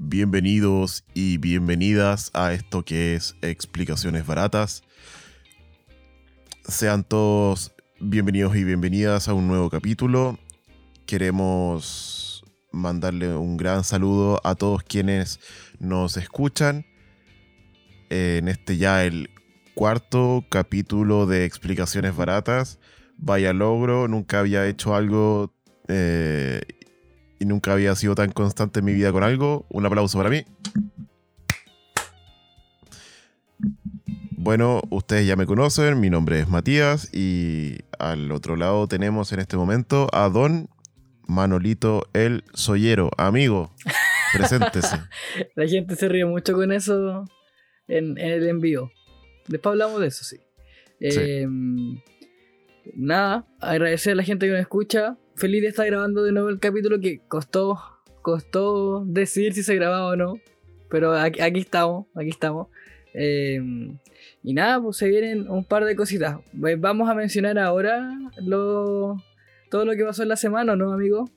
Bienvenidos y bienvenidas a esto que es Explicaciones Baratas. Sean todos bienvenidos y bienvenidas a un nuevo capítulo. Queremos mandarle un gran saludo a todos quienes nos escuchan en este ya el cuarto capítulo de Explicaciones Baratas. Vaya logro, nunca había hecho algo eh, y nunca había sido tan constante en mi vida con algo. Un aplauso para mí. Bueno, ustedes ya me conocen, mi nombre es Matías y al otro lado tenemos en este momento a Don Manolito el Soyero. Amigo, preséntese. La gente se ríe mucho con eso en, en el envío. Después hablamos de eso, sí. Sí. Eh, nada, agradecer a la gente que nos escucha. Feliz de estar grabando de nuevo el capítulo que costó, costó decidir si se grababa o no. Pero aquí, aquí estamos, aquí estamos. Eh, y nada, pues se vienen un par de cositas. Vamos a mencionar ahora lo, todo lo que pasó en la semana, ¿no, amigo?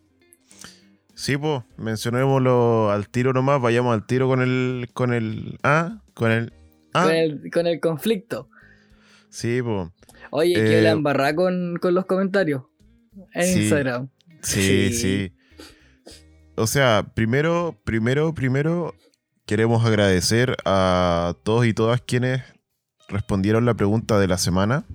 Sí, pues, mencionémoslo al tiro nomás, vayamos al tiro con el. con el. Ah, con el. Ah, Con, el, con el conflicto. sí, pues. Oye, Eh, que la embarrá con, con los comentarios en Sí. Instagram. Sí, Sí. sí. O sea, primero, primero, primero, queremos agradecer a todos y todas quienes respondieron la pregunta de la semana.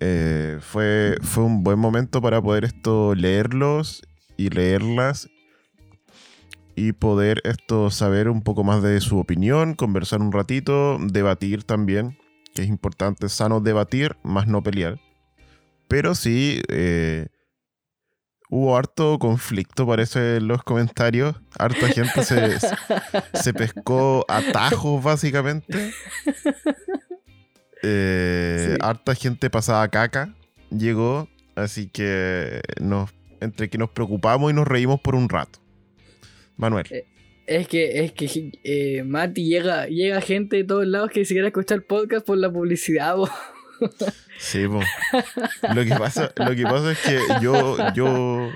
Eh, fue, fue un buen momento para poder esto leerlos y leerlas y poder esto saber un poco más de su opinión, conversar un ratito, debatir también, que es importante, sano debatir, más no pelear. Pero sí, eh, hubo harto conflicto, parece, en los comentarios. Harta gente se, se pescó atajos, básicamente. Eh, Sí. Harta gente pasada caca llegó, así que nos, entre que nos preocupamos y nos reímos por un rato. Manuel. Eh, Es que, es que eh, Mati llega, llega gente de todos lados que ni siquiera escucha el podcast por la publicidad. bo. Sí, po. Lo que pasa, lo que pasa es que yo, yo,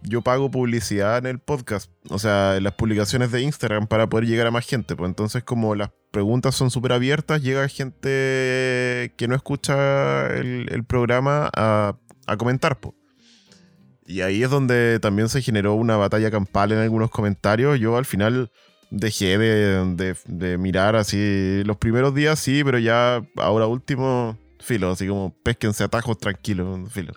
yo pago publicidad en el podcast, o sea, en las publicaciones de Instagram para poder llegar a más gente. Pues entonces, como las preguntas son súper abiertas, llega gente que no escucha el, el programa a, a comentar, pues. Y ahí es donde también se generó una batalla campal en algunos comentarios. Yo al final dejé de, de- mirar así. Los primeros días sí, pero ya ahora último, filo, así como pesquense atajos tranquilos, filo.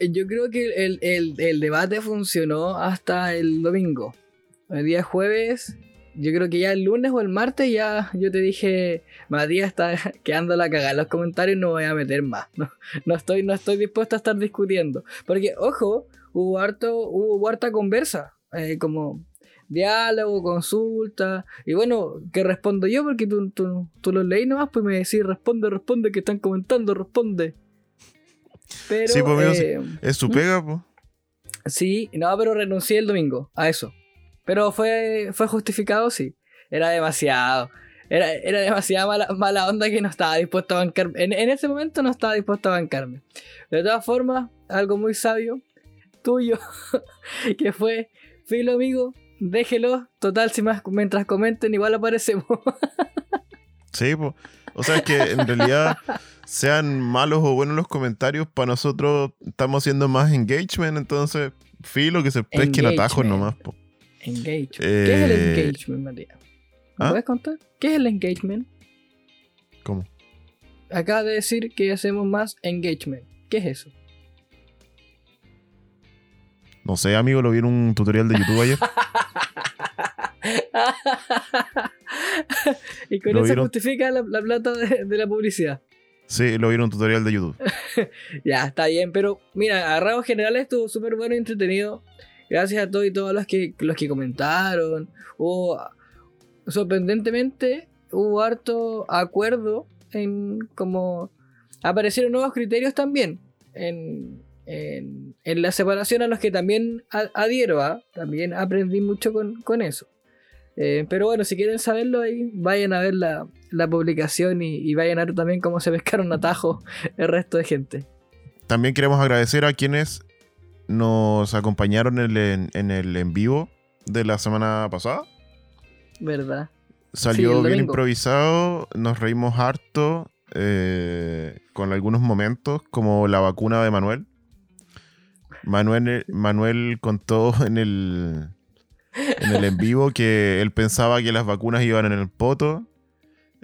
Yo creo que el, el- el debate funcionó hasta el domingo. El día jueves, yo creo que ya el lunes o el martes ya yo te dije, Matías está quedando la cagada en los comentarios, no voy a meter más. No, no estoy, no estoy dispuesto a estar discutiendo. Porque, ojo, hubo, harto, hubo harta conversa, eh, como diálogo, consulta. Y bueno, que respondo yo porque tú, tú, tú los leí nomás, pues me decís, responde, responde, que están comentando, responde. Pero, Sí, pues, eh, Es su pega, pues. Sí, no, pero renuncié el domingo a eso. Pero fue, fue justificado, sí. Era demasiado. Era, era demasiada mala, mala onda que no estaba dispuesto a bancarme. En, en ese momento no estaba dispuesto a bancarme. De todas formas, algo muy sabio, tuyo, que fue, filo amigo, déjelo. Total, si más mientras comenten, igual aparecemos. Sí, pues. O sea, es que en realidad, sean malos o buenos los comentarios, para nosotros estamos haciendo más engagement, entonces, filo que se pesquen atajos nomás, pues. Engagement. ¿Qué es el Eh, engagement, Matías? ¿Me ¿ah? puedes contar? ¿Qué es el engagement? ¿Cómo? Acaba de decir que hacemos más engagement. ¿Qué es eso? No sé, amigo, lo vi en un tutorial de YouTube ayer. y con Lo eso vieron. justifica la, la plata de, de la publicidad. Sí, lo vi en un tutorial de YouTube. Ya, está bien, pero mira, a rasgos generales estuvo súper bueno y entretenido. Gracias a todos y todas los que, los que comentaron. Hubo, sorprendentemente, hubo harto acuerdo en como aparecieron nuevos criterios también en, en, en la separación a los que también adhiero. ¿ah? También aprendí mucho con, con eso. Eh, pero bueno, si quieren saberlo ahí, vayan a ver la, la publicación y, y vayan a ver también cómo se pescaron atajos el resto de gente. También queremos agradecer a quienes nos acompañaron en el en, en el en vivo de la semana pasada. ¿Verdad? Salió bien improvisado, nos reímos harto eh, con algunos momentos, como la vacuna de Manuel. Manuel, Manuel contó en el, en el en vivo que él pensaba que las vacunas iban en el poto,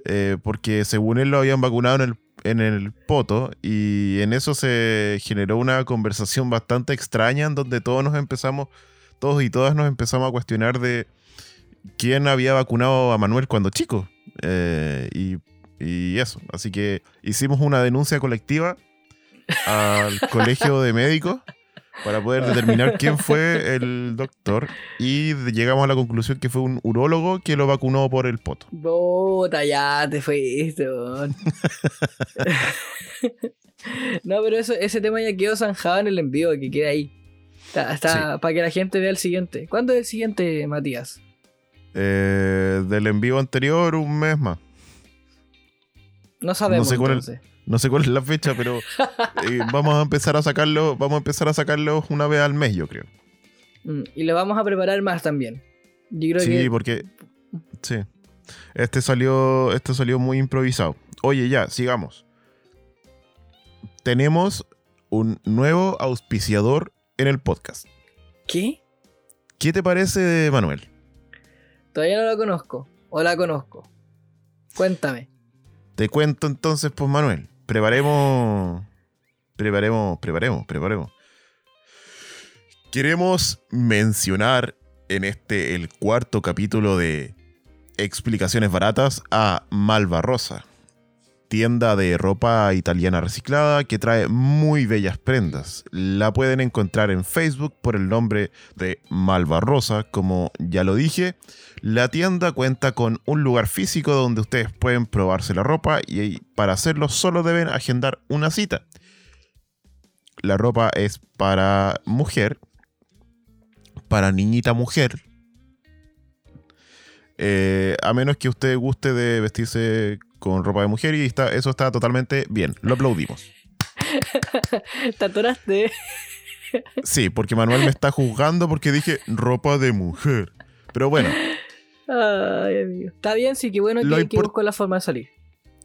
eh, porque según él lo habían vacunado en el, en el poto, y en eso se generó una conversación bastante extraña en donde todos nos empezamos, todos y todas nos empezamos a cuestionar de quién había vacunado a Manuel cuando chico. Eh, y, y eso. Así que hicimos una denuncia colectiva al colegio de médicos para poder determinar quién fue el doctor. Y llegamos a la conclusión que fue un urólogo que lo vacunó por el poto. Puta, ya te fuiste, no, pero eso, ese tema ya quedó zanjado en el envío, que queda ahí. Está, está para que la gente vea el siguiente. ¿Cuándo es el siguiente, Matías? Eh, del envío anterior, un mes más. No sabemos. No sé cuál es- entonces. No sé cuál es la fecha, pero eh, vamos a empezar a sacarlo. Vamos a empezar a sacarlo una vez al mes, yo creo. Mm, Y lo vamos a preparar más también. Yo creo Sí, que. porque. Sí. Este salió. Este salió muy improvisado. Oye, ya, sigamos. Tenemos un nuevo auspiciador en el podcast. ¿Qué? ¿Qué te parece, Manuel? Todavía no lo conozco. O la conozco. Cuéntame. Te cuento entonces, pues, Manuel. Preparemos. Preparemos, preparemos, preparemos. Queremos mencionar en este, el cuarto capítulo de Explicaciones Baratas a Malvarrosa, tienda de ropa italiana reciclada que trae muy bellas prendas. La pueden encontrar en Facebook por el nombre de Malvarrosa, como ya lo dije. La tienda cuenta con un lugar físico donde ustedes pueden probarse la ropa y para hacerlo solo deben agendar una cita. La ropa es para mujer, para niñita mujer, eh, a menos que usted guste de vestirse con ropa de mujer y está, eso está totalmente bien, lo aplaudimos. Te atoraste. Sí, porque Manuel me está juzgando porque dije ropa de mujer. Pero bueno, Ay, amigo. Está bien, sí, que bueno Lo que, que busco la forma de salir.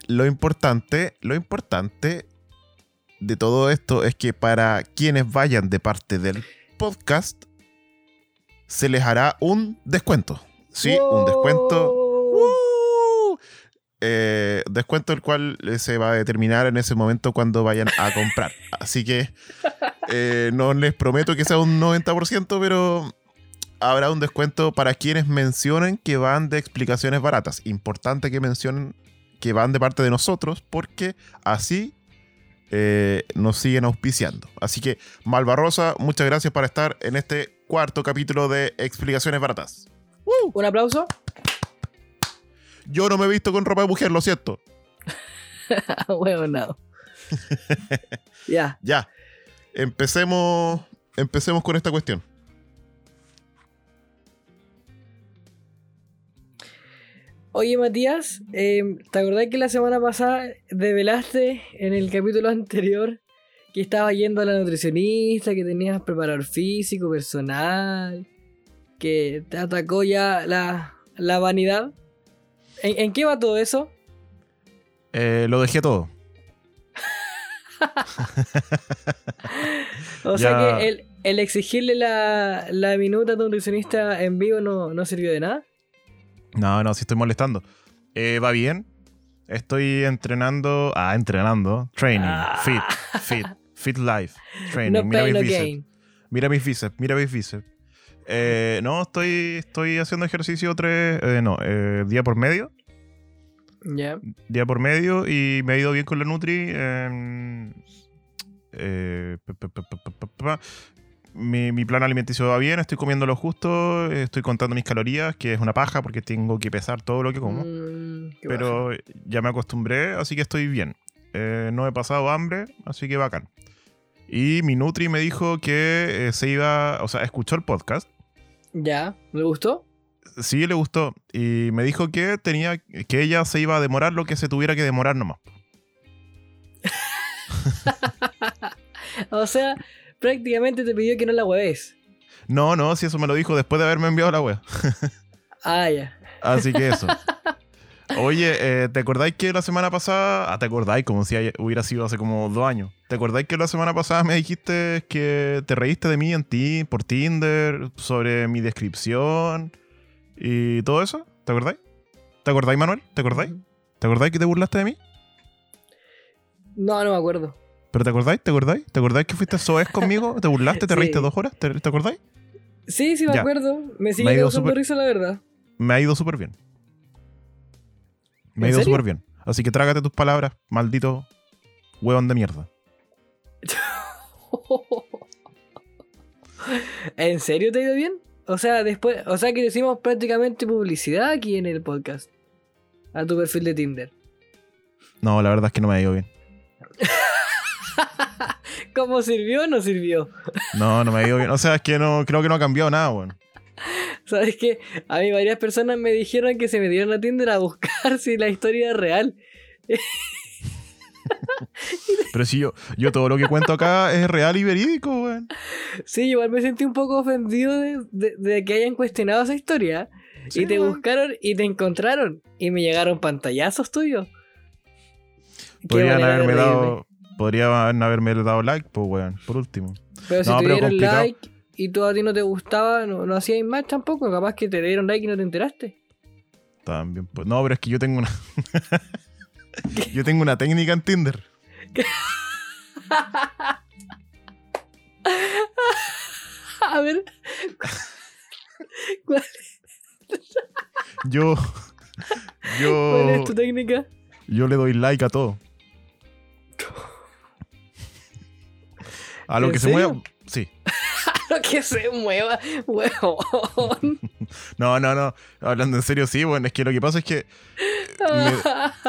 lo importante, lo importante de todo esto es que para quienes vayan de parte del podcast, se les hará un descuento. Sí, un descuento. ¡Wow! Eh, descuento el cual eh, se va a determinar en ese momento cuando vayan a comprar. Así que eh, no les prometo que sea un 90%, pero habrá un descuento para quienes mencionen que van de explicaciones baratas. Importante que mencionen que van de parte de nosotros porque así nos siguen auspiciando. Así que Malvarrosa, muchas gracias por estar en este cuarto capítulo de Explicaciones Baratas. Un aplauso. Yo no me he visto con ropa de mujer, lo siento. bueno, no. ya. Ya. Empecemos. Empecemos con esta cuestión. Oye, Matías, eh, ¿te acordás que la semana pasada develaste en el capítulo anterior que estabas yendo a la nutricionista, que tenías preparador físico, personal, que te atacó ya la, la vanidad? ¿En, en qué va todo eso? Eh, lo dejé todo. O sea que el, el exigirle la, la minuta a tu nutricionista en vivo no, no sirvió de nada. No, no, si estoy molestando. Eh, va bien. Estoy entrenando. Ah, entrenando. Training. Ah. Fit. Fit. Fit life. Training. No mira mis no bíceps. gain. Mira mis bíceps. Mira mis bíceps. Eh, no, estoy, estoy haciendo ejercicio tres. eh, no, eh, día por medio. Ya. día por medio y me ha ido bien con la Nutri. pa, pa, pa. Mi, mi plan alimenticio va bien, estoy comiendo lo justo, estoy contando mis calorías, que es una paja porque tengo que pesar todo lo que como. Mm, baja. pero ya me acostumbré, así que estoy bien. No he pasado hambre, así que bacán. Y mi Nutri me dijo que eh, se iba, o sea, escuchó el podcast Ya. ¿Le gustó? sí le gustó y me dijo que tenía que ella se iba a demorar lo que se tuviera que demorar nomás. O sea, prácticamente te pidió que no la hueves. No, no, si eso me lo dijo después de haberme enviado la wea. Ah, ya. Así que eso. Oye, eh, ¿te acordáis que la semana pasada... Ah, ¿te acordáis? Como si hubiera sido hace como dos años. ¿Te acordáis que la semana pasada me dijiste que te reíste de mí en ti, por Tinder, sobre mi descripción y todo eso? ¿Te acordáis? ¿Te acordáis, Manuel? ¿Te acordáis? ¿Te acordáis que te burlaste de mí? No, no me acuerdo. ¿Pero te acordáis? ¿Te acordáis? ¿Te acordáis que fuiste soez conmigo? ¿Te burlaste? ¿Te Sí. reíste dos horas? ¿Te, te acordáis? Sí, sí me Ya. acuerdo. Me Me sigue ha ido causando súper- risa, la verdad. Me ha ido súper bien. Me ha ¿En ido súper bien. Así que trágate tus palabras, maldito huevón de mierda. ¿En serio te ha ido bien? O sea, después, o sea que le hicimos prácticamente publicidad aquí en el podcast. A tu perfil de Tinder. No, la verdad es que no me ha ido bien. ¿Cómo sirvió o no sirvió? No, no me ha ido bien. O sea, es que no, creo que no ha cambiado nada, weón. ¿Sabes qué? A mí varias personas me dijeron que se metieron a Tinder a buscar si la historia es real. Pero si yo, yo todo lo que cuento acá es real y verídico, weón. Sí, igual me sentí un poco ofendido de, de- de que hayan cuestionado esa historia. Sí, y te buscaron y te encontraron. Y me llegaron pantallazos tuyos. Podrían haberme dado. Podrían haberme dado like, pues, weón, por último. Pero si No, te pero dieron complicado. like y tú a ti no te gustaba, no, no hacías más tampoco. Capaz que te dieron like y no te enteraste. También, pues. No, pero es que yo tengo una. yo tengo una técnica en Tinder. A ver. ¿Cuál, Yo. Yo. cuál es tu técnica? Yo le doy like a todo. A lo ¿En que se serio? mueva. Sí. Que se mueva, huevón. No, no, no. Hablando en serio, sí, bueno, es que lo que pasa es que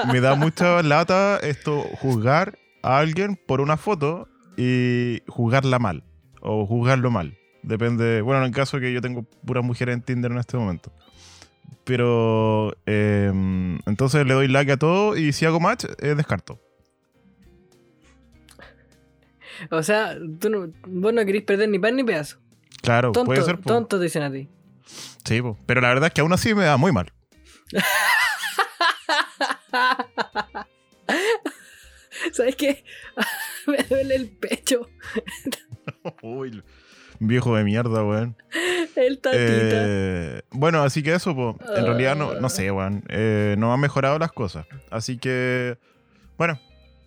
me, me da mucha lata esto juzgar a alguien por una foto y juzgarla mal. O juzgarlo mal. Depende. Bueno, en el caso que yo tengo puras mujeres en Tinder en este momento. Pero eh, entonces le doy like a todo y si hago match, eh, descarto. O sea, tú no, vos no querís perder ni pan ni pedazo. Claro, Tonto, puede ser. po. tonto te dicen a ti. Sí, po. pero la verdad es que aún así me da muy mal. ¿Sabes qué? Me duele el pecho. Uy, viejo de mierda, weón. El tatita. Eh, bueno, así que eso, po. en realidad no, no sé, weón. Eh, no han mejorado las cosas. Así que, bueno,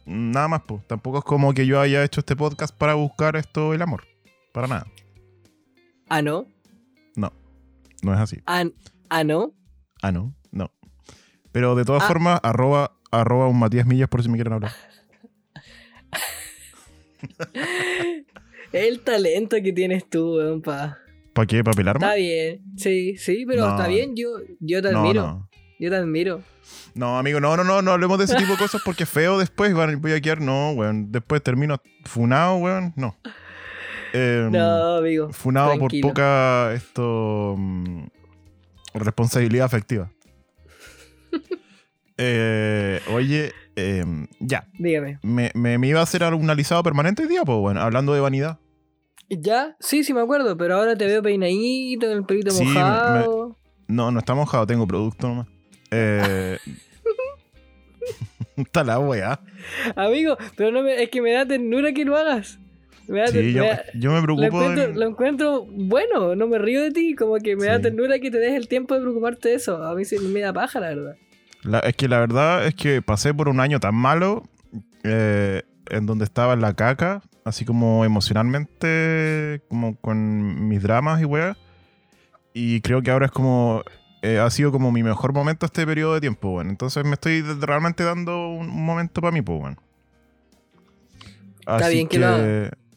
nada más, pues. Tampoco es como que yo haya hecho este podcast para buscar esto, el amor. Para nada. Ah, no. No es así. Ah, ah, no. Ah, no, no. Pero de todas Ah. formas, arroba, arroba un Matías Millas por si me quieren hablar. El talento que tienes tú, weón, pa. ¿Para qué? ¿Para pelarme? Está bien. Sí, sí, pero No. está bien. Yo, yo te No, admiro. no. Yo te admiro. No, amigo, no, no, no, no hablemos de ese tipo de cosas porque feo después. Voy a quedar, no, weón. Después termino funado, weón. No. Em, No, amigo. Funado tranquilo. por poca esto mm, responsabilidad afectiva. Eh, oye, em, ya. Dígame. Me, me- me iba a hacer algún alisado permanente hoy día, pues bueno, hablando de vanidad. ¿Ya? Sí, sí me acuerdo, pero ahora te veo peinadito, el pelito Sí, me- mojado. No, no está mojado, tengo producto nomás. Eh, está la weá. Amigo, pero no me, es que me da ternura que lo hagas. Me da Sí, yo, da- yo me lo, preocupo. encuentro, del- lo encuentro bueno, no me río de ti, como que me da Sí. ternura que te des el tiempo de preocuparte de eso. A mí sí me da paja, la verdad. la- es que la verdad es que pasé por un año tan malo eh, en donde estaba en la caca, así como emocionalmente, como con mis dramas y weá. Y creo que ahora es como. eh, ha sido como mi mejor momento este periodo de tiempo, bueno. Entonces me estoy realmente dando un, un momento para mí, pues, bueno. Está bien que lo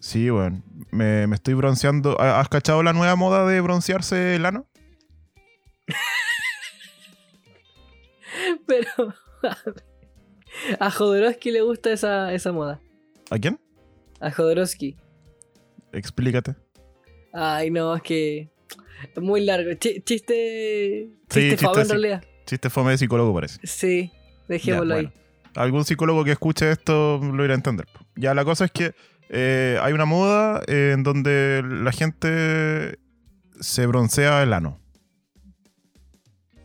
Sí, bueno. Me, me estoy bronceando. ¿Ha- ¿Has cachado la nueva moda de broncearse el ano? Pero a Jodorowsky le gusta esa, esa moda. ¿A quién? A Jodorowsky. Explícate. Ay, no, es que es muy largo. Chi- chiste. Sí, Chiste chiste favo en realidad. Chiste fome de psicólogo parece. Sí, dejémoslo Ya, ahí. bueno. Algún psicólogo que escuche esto lo irá a entender. Ya, la cosa es que eh, hay una moda eh, en donde la gente se broncea el ano.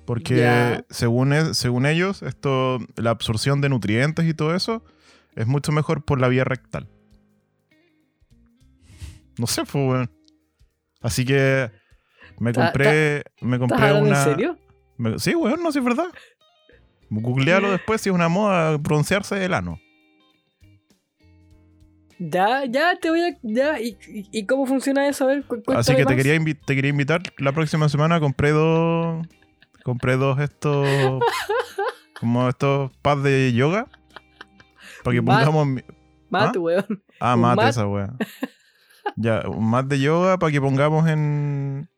Porque según, según ellos, esto, la absorción de nutrientes y todo eso es mucho mejor por la vía rectal. No sé, pues, weón. Así que me compré, me ¿Estás compré una. en serio? me- sí, weón, no, sí es verdad. Googlealo después si es una moda broncearse el ano. Ya, ya, te voy a. Ya, ¿y, y- cómo funciona eso? A ver, Así que te quería, te quería invitar la próxima semana. Compré dos. Compré dos estos. como estos pads de yoga. Para que Mat- pongamos. Mate, ¿Ah? weón. Ah, mate mat. esa wea. Ya, un mat de yoga para que pongamos en.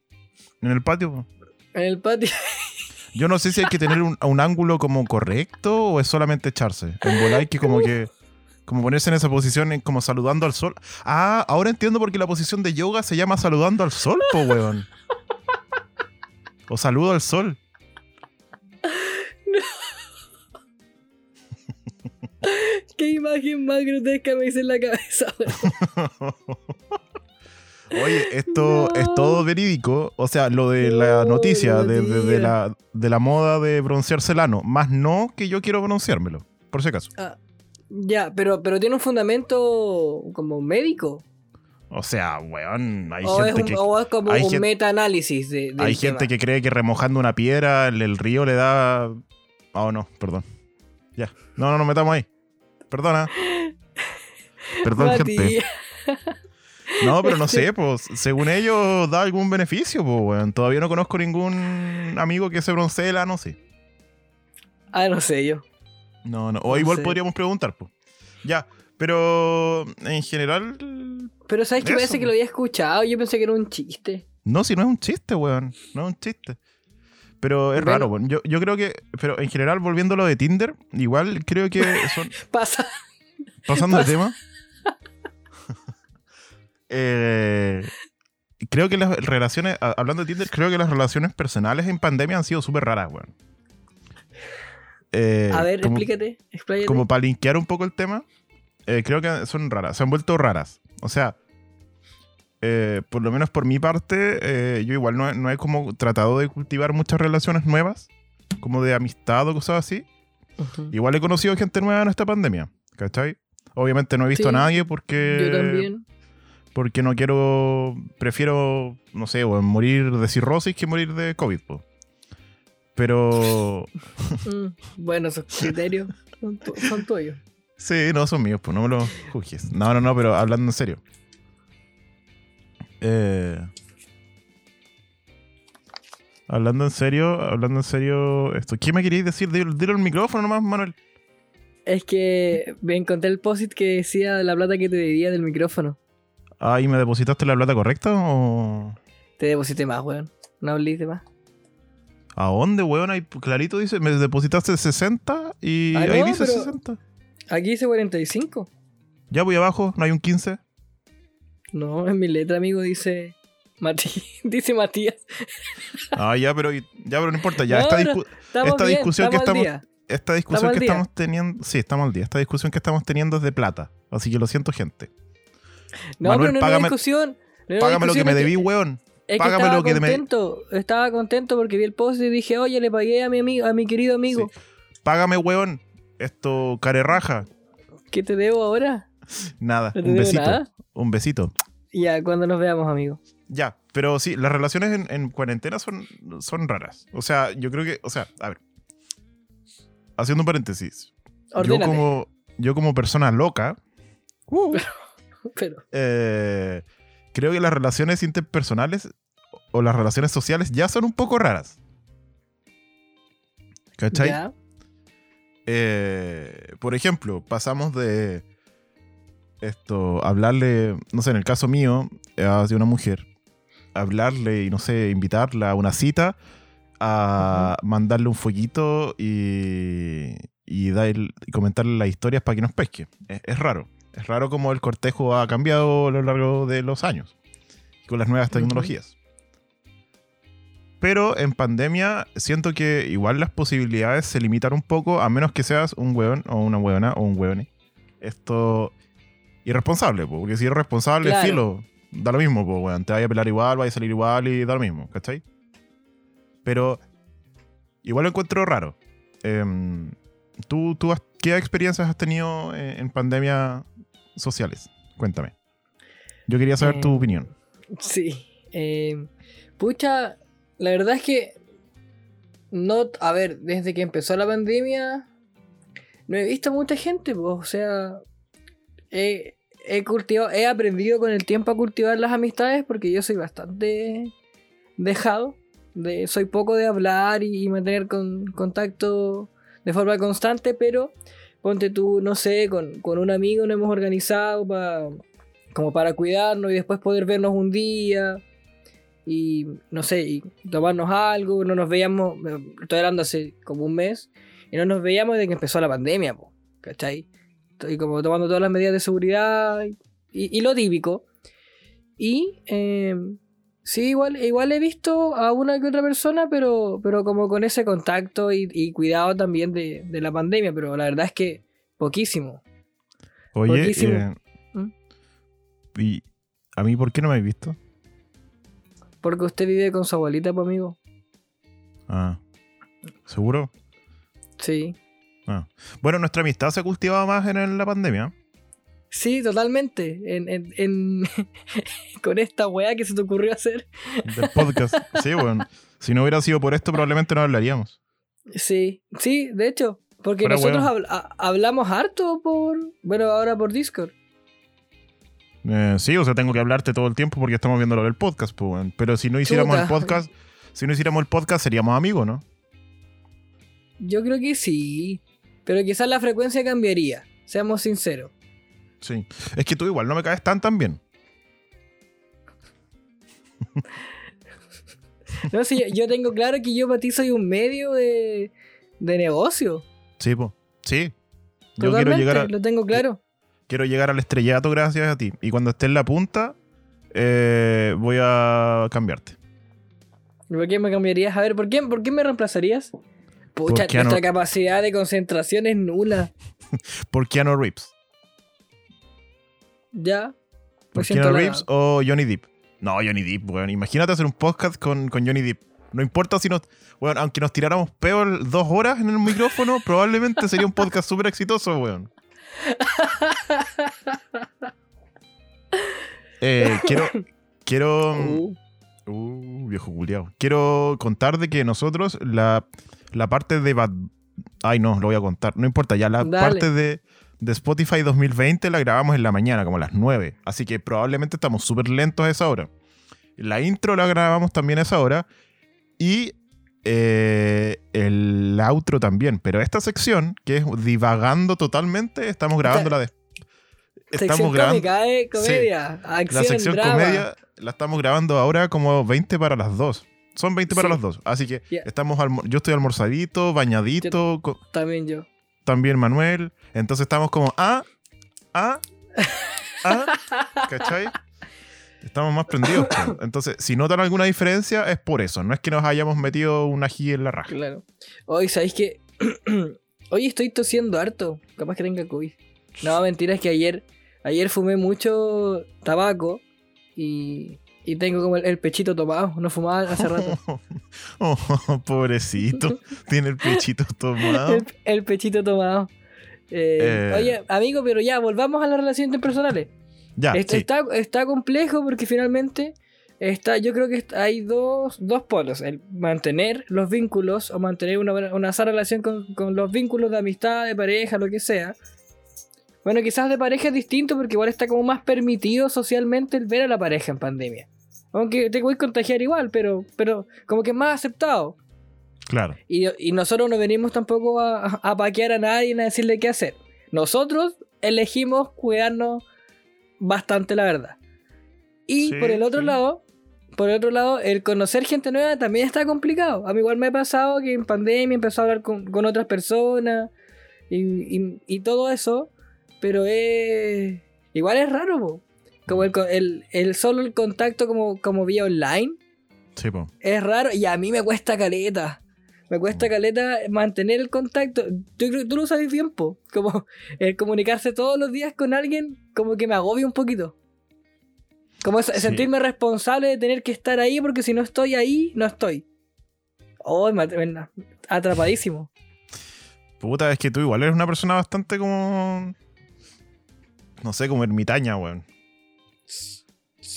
En el patio. En el patio. Yo no sé si hay que tener un, un ángulo como correcto o es solamente echarse. En volar que como que. Como ponerse en esa posición como saludando al sol. Ah, ahora entiendo por qué la posición de yoga se llama saludando al sol, po, weón. O saludo al sol. Qué imagen más grotesca me hice en la cabeza, weón. Oye, esto No. es todo verídico. O sea, lo de la No, noticia no de, de- la, de la moda de broncearse el ano. Más no que yo quiero bronceármelo. Por si acaso. Ah, ya, pero, pero tiene un fundamento como médico. O sea, weón, hay O es, gente un- que. o es como un meta-análisis de, Hay gente tema. que cree que remojando una piedra el, el río le da. Ah, no, perdón. Ya. No, no nos metamos ahí. Perdona. Perdón, gente. No, pero no sé, pues, según ellos da algún beneficio, pues, weón. Todavía no conozco ningún amigo que se broncee el ano, sí. Ah, no sé yo. No, no. O No igual sé. podríamos preguntar, pues. Ya, pero en general. Pero sabes que parece que lo había escuchado. Yo pensé que era un chiste. No, si no es un chiste, weón. No es un chiste. Pero es Bueno. raro, weón. Yo, yo creo que. Pero en general, volviendo a lo de Tinder, igual creo que son. Pasa. Pasando de Pasa. tema. eh, creo que las relaciones. Hablando de Tinder, creo que las relaciones personales en pandemia han sido súper raras, weón. Eh, A ver, como- explícate. Expláyate. como para linkear un poco el tema, eh, creo que son raras, se han vuelto raras. O sea, eh, por lo menos por mi parte, eh, yo igual no, no he como tratado de cultivar muchas relaciones nuevas, como de amistad o cosas así. Ujú. Igual he conocido gente nueva en esta pandemia, ¿cachai? Obviamente no he visto Sí, a nadie porque... Yo también. Porque no quiero... Prefiero, no sé, weón, morir de cirrosis que morir de COVID, po. Pero... Mm, Bueno, esos criterios son, tu- son tuyos. Sí, no, son míos, pues no me los juzgues. No, no, no, pero hablando en serio. Eh, hablando en serio, hablando en serio, esto. ¿Qué me queréis decir? Dilo, dilo el micrófono nomás, Manuel. Es que me encontré el post que decía de la plata que te debía del micrófono. Ah, ¿y me depositaste la plata correcta o...? Te deposité más, weón. No hablé de más. ¿A dónde, weón? Ahí clarito dice, me depositaste 60 y Ah, ahí no, dice pero- 60. Aquí dice 45. Ya voy abajo, no hay un 15. No, en mi letra, amigo, dice. Mati, dice Matías. Ah, ya, pero, ya, pero no importa, ya. No, esta, discu- Esta bien, discusión que estamos- día. esta discusión ¿Estamos al que estamos teniendo... Sí, estamos al día. Esta discusión que estamos teniendo es de plata. Así que lo siento, gente. No, Manuel, pero no págame- discusión. no Págame lo que me debí, weón. Es que estaba lo que me- contento. Estaba contento porque vi el post y dije, oye, le pagué a mi amigo, a mi querido amigo. Sí. Págame, weón. Esto, carerraja. ¿Qué te debo ahora? Nada, No un besito. nada. Un besito. Ya, cuando nos veamos, amigo. Ya, pero sí, las relaciones en, en cuarentena son, son raras. O sea, yo creo que, o sea, a ver. Haciendo un paréntesis. Yo Ordénate. como, yo como persona loca, uh, Pero, eh, creo que las relaciones interpersonales o las relaciones sociales ya son un poco raras. ¿Cachai? ya. Eh, por ejemplo, pasamos de esto, hablarle, no sé, en el caso mío, eh, de una mujer, hablarle y no sé, invitarla a una cita, a mandarle un fueguito y, y, dar- y comentarle las historias para que nos pesque. Es, es raro. Es raro como el cortejo ha cambiado a lo largo de los años con las nuevas tecnologías. Pero en pandemia siento que igual las posibilidades se limitan un poco, a menos que seas un hueón o una hueona o un hueone. Esto irresponsable, po, porque si eres responsable, Claro. filo. da lo mismo, pues, weón. Te vaya a pelar igual, vaya a salir igual y da lo mismo, ¿cachai? Pero igual lo encuentro raro. Em, ¿tú, tú has- ¿Qué experiencias has tenido en, en pandemias sociales? Cuéntame. Yo quería saber tu Eh, opinión. Sí. eh, pucha, la verdad es que. No, a ver, desde que empezó la pandemia. No he visto mucha gente, pues, o sea. He, he cultivado, he aprendido con el tiempo a cultivar las amistades porque yo soy bastante dejado. De, soy poco de hablar y, y mantener con, contacto de forma constante, pero ponte tú, no sé, con, con un amigo nos hemos organizado para como para cuidarnos y después poder vernos un día y no sé, y tomarnos algo, no nos veíamos, estoy hablando hace como un mes, y no nos veíamos desde que empezó la pandemia, po, ¿cachai? Estoy como tomando todas las medidas de seguridad y, lo típico. Y eh, sí, igual, igual he visto a una que otra persona, pero, pero como con ese contacto y, y cuidado también de, de la pandemia, pero la verdad es que poquísimo. Oye, poquísimo. eh, ¿Mm? ¿y a mí por qué no me has visto? Porque usted vive con su abuelita, pues amigo. Ah, ¿seguro? Sí. Ah. Bueno, nuestra amistad se cultivaba más en, en la pandemia. Sí, totalmente. En, en- en- con esta weá que se te ocurrió hacer. Del podcast. sí, bueno. Si no hubiera sido por esto, probablemente no hablaríamos. Sí, sí, de hecho. Porque nosotros habl- hablamos harto por. Bueno, ahora por Discord. Eh, sí, o sea, tengo que hablarte todo el tiempo porque estamos viendo lo del podcast, pues, weón. Pero si no hiciéramos el podcast, si no hiciéramos el podcast, seríamos amigos, ¿no? Yo creo que sí. Pero quizás la frecuencia cambiaría. Seamos sinceros. Sí. Es que tú igual no me caes tan tan bien. No, sí, yo, yo tengo claro que yo para ti soy un medio de, de negocio. Sí, pues. Sí. Yo Totalmente, quiero llegar, a- lo tengo claro. quiero llegar al estrellato gracias a ti. Y cuando esté en la punta, eh, voy a cambiarte. ¿Por qué me cambiarías? A ver, ¿por qué, por qué me reemplazarías? Pucha, nuestra capacidad de concentración es nula. ¿Por Keanu Reeves? Ya. ¿Por siento Keanu. Reeves o Johnny Depp? No, Johnny Depp, weón. Imagínate hacer un podcast con, con Johnny Depp. No importa si nos. Bueno, aunque nos tiráramos peor dos horas en el micrófono, probablemente sería un podcast súper exitoso, weón. Eh, quiero. Quiero. Uh, Uh, viejo culiao. Quiero contar de que nosotros, la, la parte de Bad. Ay, no, lo voy a contar. No importa, ya la Dale. parte de, de Spotify 2020 la grabamos en la mañana, como a las 9. Así que probablemente estamos súper lentos a esa hora. La intro la grabamos también a esa hora. Y eh, el outro también. Pero esta sección, que es divagando totalmente, estamos grabándola de. sección cómica, ¿eh? Comedia, acción, La sección drama. comedia la estamos grabando ahora como 20 para las 2. Son 20 para Sí. las 2. Así que Ya. estamos yo estoy almorzadito, bañadito, También yo. También Manuel. Entonces estamos como, ah, ah, ah, ¿cachai? Estamos más prendidos. po. Entonces, si notan alguna diferencia, es por eso. No es que nos hayamos metido un ají en la raja. Claro. Hoy, ¿sabéis que Hoy estoy tosiendo harto. Capaz que tenga COVID. No, mentira, es que ayer, ayer fumé mucho tabaco y, y tengo como el, el pechito tomado. No fumaba hace rato. Oh, pobrecito. Tiene el pechito tomado. el, el pechito tomado. Eh, Eh. Oye, amigo, pero ya, volvamos a las relaciones interpersonales. Ya, Est- sí. está, está complejo porque finalmente está, yo creo que hay dos, dos polos. El mantener los vínculos o mantener una, una sana relación con, con los vínculos de amistad, de pareja, lo que sea. Bueno, quizás de pareja es distinto porque igual está como más permitido socialmente el ver a la pareja en pandemia. Aunque te voy a contagiar igual, pero, pero como que es más aceptado. Claro. Y, y nosotros no venimos tampoco a, paquear a nadie ni a decirle qué hacer. Nosotros elegimos cuidarnos bastante, la verdad. Y Sí, por el otro sí. lado, por el otro lado, el conocer gente nueva también está complicado. A mí igual me ha pasado que en pandemia empezó a hablar con, con otras personas y, y- y todo eso, pero es... Igual es raro, po. Como el, el, el solo el contacto como, como vía online Sí, po. es raro y a mí me cuesta caleta. Me cuesta caleta mantener el contacto. Tú, creo- tú lo sabes bien, po. Como el comunicarse todos los días con alguien, como que me agobia un poquito. Como Sí. sentirme responsable de tener que estar ahí porque si no estoy ahí, no estoy. Oh, me- atrapadísimo. Puta, es que tú igual eres una persona bastante como. No sé, como ermitaña, weón.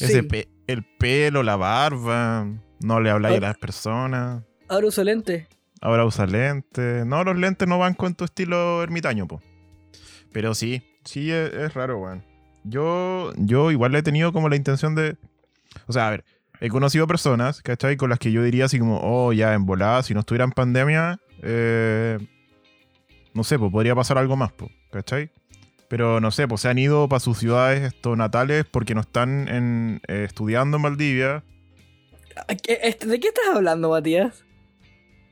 Ese pe- el pelo, la barba. No le habláis a las personas. Ahora uso lente. Ahora usa lentes. No, los lentes no van con tu estilo ermitaño, po. Pero sí, sí es, es raro, weón. Yo, yo igual he tenido como la intención de. O sea, a ver, he conocido personas, ¿cachai? Con las que yo diría así como, oh, ya, en volada, si no estuviera en pandemia, eh, no sé, pues podría pasar algo más, pues, ¿cachai? Pero no sé, pues se han ido para sus ciudades estos natales porque no están en, eh, estudiando en Valdivia. ¿Qué- este- ¿De qué estás hablando, Matías?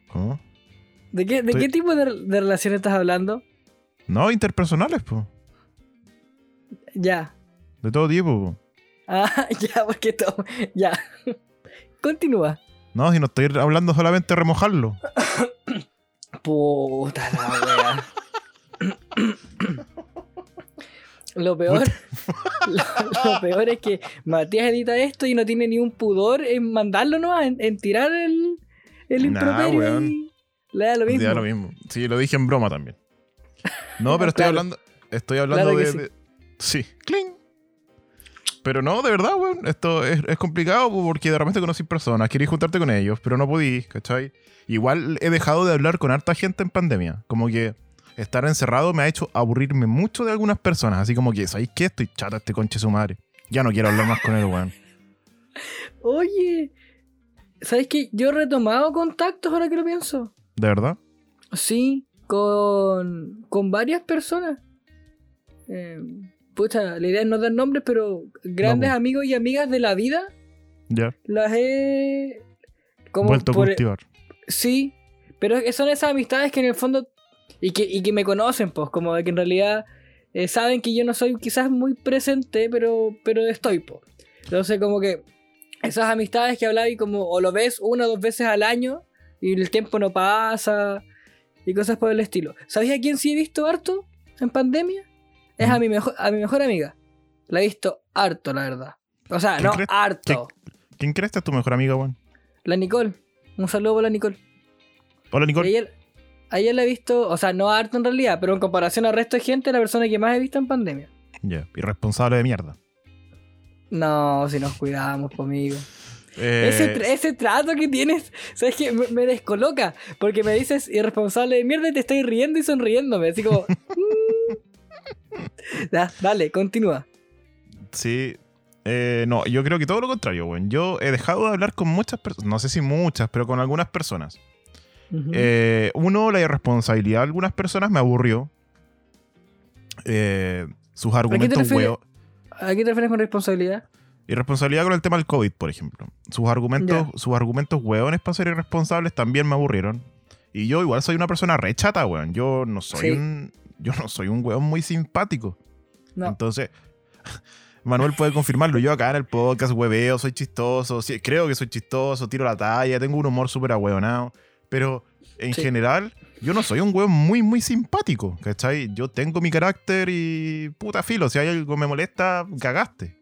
¿Cómo? ¿De qué, de Estoy- qué tipo de, de relación estás hablando? No, interpersonales, pues. Ya. De todo tipo, po. Ah, ya, porque todo. Ya. Continúa. No, si no estoy hablando solamente de remojarlo. Puta la wea. Lo peor, lo, lo peor es que Matías edita esto y no tiene ni un pudor en mandarlo no en, en tirar el, el Nah, improperio weón. y le da lo mismo. Ya lo mismo. Sí, lo dije en broma también. No, pero estoy Claro. hablando. Estoy hablando Claro de, sí. de- sí. Cling. Pero no, de verdad, weón. Esto es, es complicado po, porque de repente conocí personas, querí juntarte con ellos, pero no podí, ¿cachai? Igual he dejado de hablar con harta gente en pandemia. Como que estar encerrado me ha hecho aburrirme mucho de algunas personas. Así como que, ¿sabéis qué? Estoy chata este conche su madre. Ya no quiero hablar más con él, weón. Oye, ¿sabes qué? Yo he retomado contactos ahora que lo pienso. ¿De verdad? Sí, con, con varias personas. Eh, pucha, la idea es no dar nombres, pero grandes No, amigos y amigas de la vida Ya. las he. Como Vuelto a por- cultivar. Sí, pero que son esas amistades que en el fondo. Y que, y que me conocen, pues, como de que en realidad eh, saben que yo no soy quizás muy presente, pero, pero estoy, pues. Entonces, como que esas amistades que hablaba y como o lo ves una o dos veces al año y el tiempo no pasa y cosas por el estilo. ¿Sabéis a quién sí he visto harto en pandemia? Es a mi mejor, a mi mejor amiga. La he visto harto, la verdad. O sea, ¿Quién no crees- harto. ¿Quién crees que es tu mejor amiga, weón? La Nicole. Un saludo para la Nicole. Hola, Nicole. Ayer, ayer la he visto, o sea, no harto en realidad, pero en comparación al resto de gente, la persona que más he visto en pandemia. Ya, irresponsable de mierda. No, si nos cuidamos conmigo. Eh, Ese, tra- ese trato que tienes, ¿sabes qué? Me, me descoloca, porque me dices irresponsable de mierda y te estoy riendo y sonriéndome, así como... mm. Ya, dale, continúa. Sí. Eh, no, yo creo que todo lo contrario, weón. Yo he dejado de hablar con muchas personas, no sé si muchas, pero con algunas personas. Eh, uno, la irresponsabilidad de algunas personas me aburrió. Eh, sus argumentos refieres? huevos. ¿A qué te refieres con responsabilidad? Irresponsabilidad con el tema del COVID, por ejemplo. Sus argumentos, sus argumentos hueones para ser irresponsables también me aburrieron. Y yo igual soy una persona re chata, weón. Yo no soy Sí. un. Yo no soy un weón muy simpático. No. Entonces, Manuel puede confirmarlo. Yo acá en el podcast hueveo, soy chistoso, sí, creo que soy chistoso, tiro la talla, tengo un humor súper ahueonado. Pero en Sí. general, yo no soy un hueón muy, muy simpático, ¿cachai? Yo tengo mi carácter y puta filo, si hay algo que me molesta, cagaste.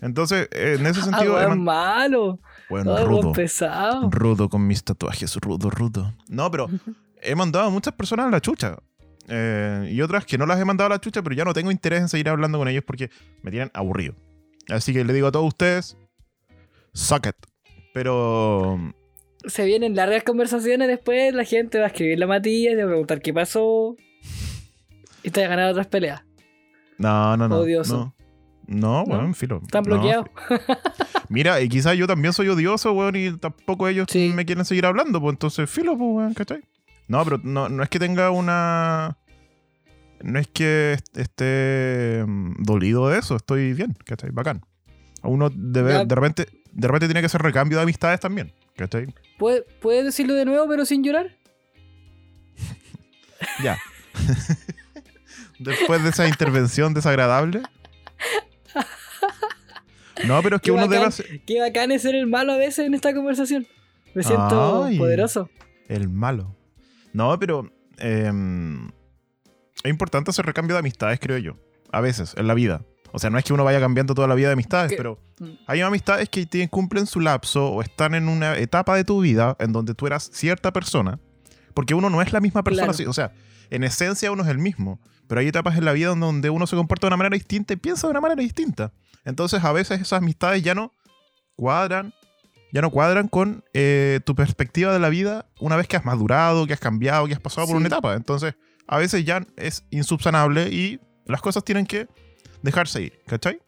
Entonces, en ese Ah, sentido, he weón, malo. bueno, Ah, rudo. weón pesado. Rudo con mis tatuajes, rudo, rudo. No, pero he mandado a muchas personas a la chucha. Eh, y otras que no las he mandado a la chucha, pero ya no tengo interés en seguir hablando con ellos porque me tienen aburrido. Así que le digo a todos ustedes, suck it. Pero Se vienen largas conversaciones después, la gente va a escribir la Matías, te va a preguntar qué pasó. Y te va a ganar otras peleas. no, no, no. Odioso. No, no, ¿No? weón, filo. Están No, bloqueados. Mira, y quizás yo también soy odioso, weón, y tampoco ellos Sí. me quieren seguir hablando, pues entonces filo, pues, weón, ¿cachai? No, pero no, no es que tenga una... No es que est- esté mm, dolido de eso, estoy bien, ¿cachai? Bacán. A uno de, Ya. de repente de repente tiene que hacer recambio de amistades también, ¿cachai? ¿Puedes, ¿Puedes decirlo de nuevo, pero sin llorar? Ya. Después de esa intervención desagradable. No, pero es que Qué uno bacán. debe hacer... Qué bacán es ser el malo a veces en esta conversación. Me siento Ay. poderoso. El malo. No, pero em, es importante hacer recambio de amistades, creo yo. A veces, en la vida. O sea, no es que uno vaya cambiando toda la vida de amistades, pero Mm. hay amistades que cumplen su lapso o están en una etapa de tu vida en donde tú eras cierta persona, porque uno no es la misma persona. Claro. O sea, en esencia uno es el mismo, pero hay etapas en la vida donde uno se comporta de una manera distinta y piensa de una manera distinta. Entonces, a veces esas amistades ya no cuadran, ya no cuadran con eh, tu perspectiva de la vida una vez que has madurado, que has cambiado, que has pasado por Sí. una etapa. Entonces, a veces ya es insubsanable y las cosas tienen que dejarse ir, ¿cachai?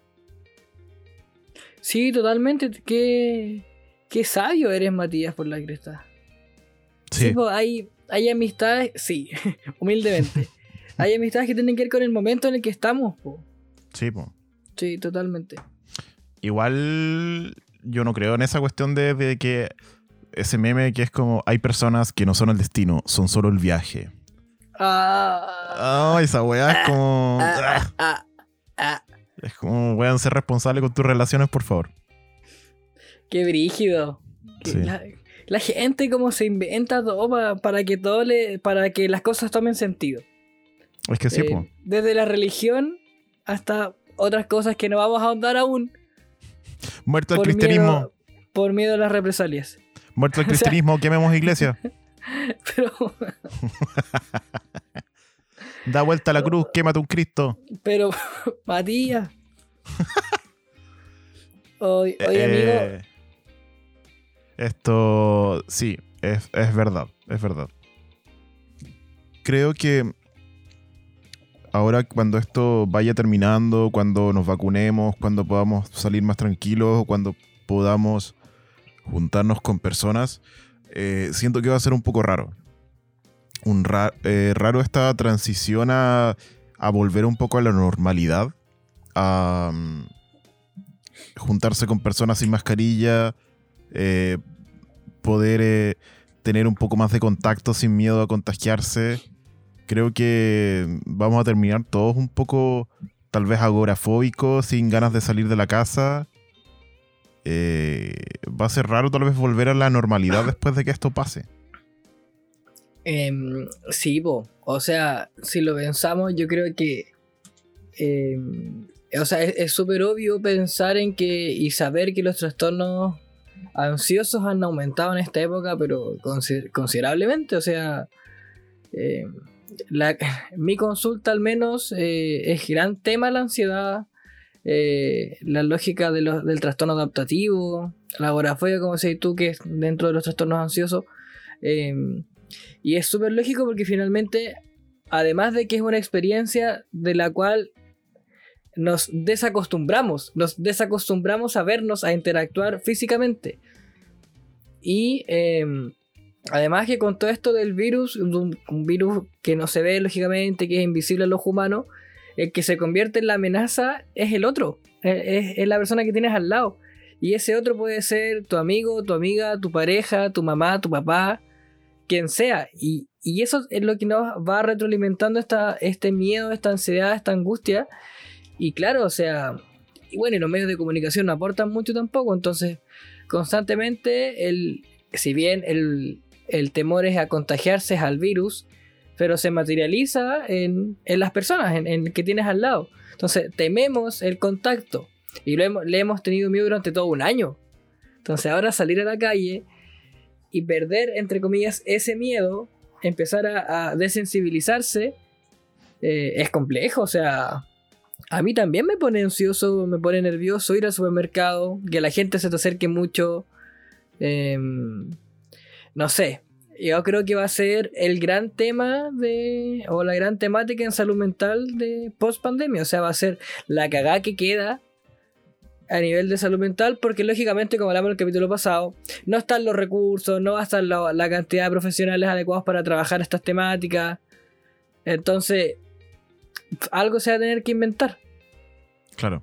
Sí, totalmente. Qué, qué sabio eres, Matías, por la cresta. Sí, po, hay, hay amistades, sí, humildemente. hay amistades que tienen que ver con el momento en el que estamos. po. Sí, po. Sí, totalmente. Igual yo no creo en esa cuestión de, de que ese meme que es como hay personas que no son el destino, son solo el viaje. Ah, Ah, esa weá es como. ah, ah, ah. Es como, weón, ser responsable con tus relaciones, por favor. Qué brígido. Sí. La, la gente como se inventa todo pa- para que todo le, para que las cosas tomen sentido. Es que sí, Eh, po. desde la religión hasta otras cosas que no vamos a ahondar aún Muerto el cristianismo. miedo, por miedo a las represalias. Muerto el o sea- cristianismo, quememos iglesia. Pero, Da vuelta la cruz, quémate un Cristo. pero, Matías. Oye, oye, amigo, Eh, Esto, sí, es, es verdad, es verdad. Creo que ahora cuando esto vaya terminando, cuando nos vacunemos, cuando podamos salir más tranquilos, cuando podamos juntarnos con personas, eh, siento que va a ser un poco raro. Un ra- eh, raro esta transición a, a volver un poco a la normalidad, a mm, juntarse con personas sin mascarilla, eh, poder eh, tener un poco más de contacto sin miedo a contagiarse. Creo que vamos a terminar todos un poco, tal vez agorafóbicos, sin ganas de salir de la casa. Eh, va a ser raro tal vez volver a la normalidad después de que esto pase. Em, sí, po. o sea, si lo pensamos, yo creo que, em, o sea, es súper obvio pensar en que y saber que los trastornos ansiosos han aumentado en esta época, pero consider- considerablemente, o sea, em, mi consulta al menos eh, es gran tema la ansiedad, eh, la lógica del trastorno adaptativo, la agorafobia, como decís tú, que es dentro de los trastornos ansiosos. Y es súper lógico porque finalmente, además de que es una experiencia de la cual nos desacostumbramos, nos desacostumbramos a vernos, a interactuar físicamente. Y em, además que con todo esto del virus, un, virus que no se ve lógicamente, que es invisible a los humanos, el que se convierte en la amenaza es el otro, es, es- es la persona que tienes al lado. Y ese otro puede ser tu amigo, tu amiga, tu pareja, tu mamá, tu papá, quien sea. Y, y eso es lo que nos va retroalimentando esta, este miedo, esta ansiedad, esta angustia. Y claro, o sea, y bueno, y los medios de comunicación no aportan mucho tampoco. Entonces, constantemente, el, si bien el, el temor es a contagiarse al virus, pero se materializa en, en las personas, en, en que tienes al lado. Entonces, tememos el contacto. Y lo hemos, le hemos tenido miedo durante todo un año. Entonces, ahora salir a la calle y perder, entre comillas, ese miedo, empezar a, desensibilizarse, eh, es complejo. O sea, a mí también me pone ansioso, me pone nervioso ir al supermercado, que la gente se te acerque mucho. em, no sé. Yo creo que va a ser el gran tema de. o la gran temática en salud mental de post pandemia. O sea, va a ser la cagada que queda a nivel de salud mental, porque lógicamente, como hablamos en el capítulo pasado, no están los recursos, no va a estar la, cantidad de profesionales adecuados para trabajar estas temáticas. Entonces, algo se va a tener que inventar. Claro.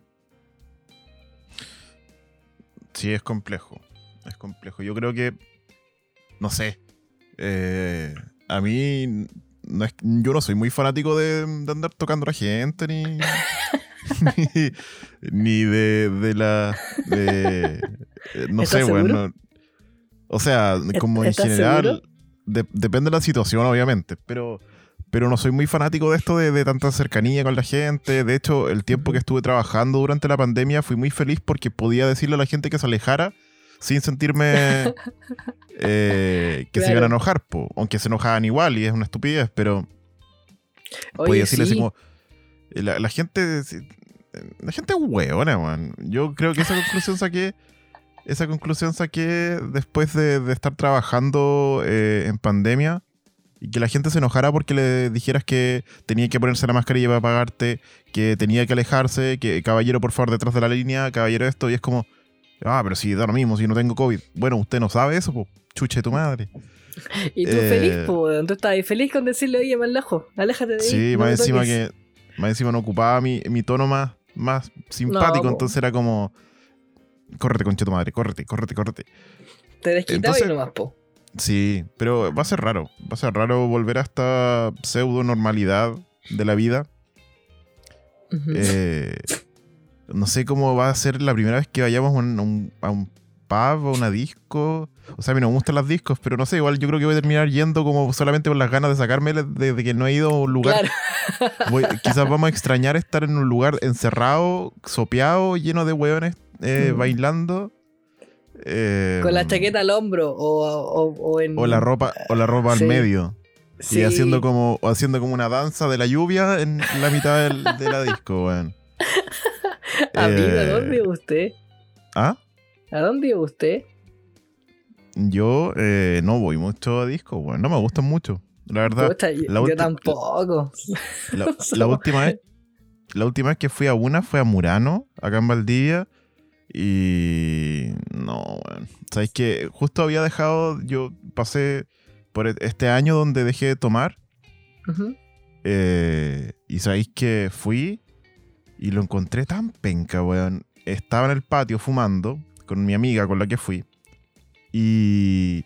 Sí, es complejo. Es complejo. Yo creo que. No sé. eh, a mí. No es- yo no soy muy fanático de, andar tocando a la gente, ni, ni de, de la. de- no sé, ¿Estás bueno. O sea, como en ¿Estás general. de- depende de la situación, obviamente. Pero. pero no soy muy fanático de esto de, de tanta cercanía con la gente. De hecho, el tiempo que estuve trabajando durante la pandemia fui muy feliz porque podía decirle a la gente que se alejara sin sentirme eh, que se iban a enojar, po. aunque se enojaban igual y es una estupidez, pero podía decirle así sí. como, eh, la, la gente la gente es hueona, man. Yo creo que esa conclusión saqué esa conclusión saqué después de, de estar trabajando eh, en pandemia y que la gente se enojara porque le dijeras que tenía que ponerse la mascarilla para pagarte, que tenía que alejarse, que caballero por favor detrás de la línea, caballero esto, y es como, ah, pero si da lo mismo, si no tengo COVID. Bueno, usted no sabe eso, pues chuche tu madre. Y tú Eh, feliz, weón. Tú estabas feliz con decirle, oye, más lejos, aléjate de ahí. Sí, no más encima toques". que más encima no ocupaba mi, mi tono más, más simpático, entonces era como córrete, concha tu madre, córrete, córrete, córrete. Te desquitaba y nomás, po. Sí, pero va a ser raro, va a ser raro volver a esta pseudo normalidad de la vida. Eh, no sé cómo va a ser la primera vez que vayamos un- a un pub o una disco. O sea, a mí no me gustan las discos, pero no sé, igual yo creo que voy a terminar yendo como solamente por las ganas de sacarme de, de que no he ido a un lugar Claro. Voy- quizás vamos a extrañar estar en un lugar encerrado, sopeado, lleno de hueones eh, Mm. bailando. eh, Con la chaqueta al hombro o, o, o en. O la ropa, o la ropa Sí. al medio. Sí. Y haciendo como, haciendo como una danza de la lluvia en la mitad del- de la disco, weón. Amigo, ¿a Eh, dónde usted? ¿Ah? ¿A dónde iba usted? Yo eh, no voy mucho a disco, weón. No me gustan mucho. La verdad, yo, la yo ulti- tampoco. la, la última vez, la última vez que fui a una fue a Murano, acá en Valdivia. Y no, weón. Sabéis que justo había dejado, yo pasé por e- este año donde dejé de tomar. Eh, y sabéis que fui y lo encontré tan penca, weón. Estaba en el patio fumando con mi amiga con la que fui. Y,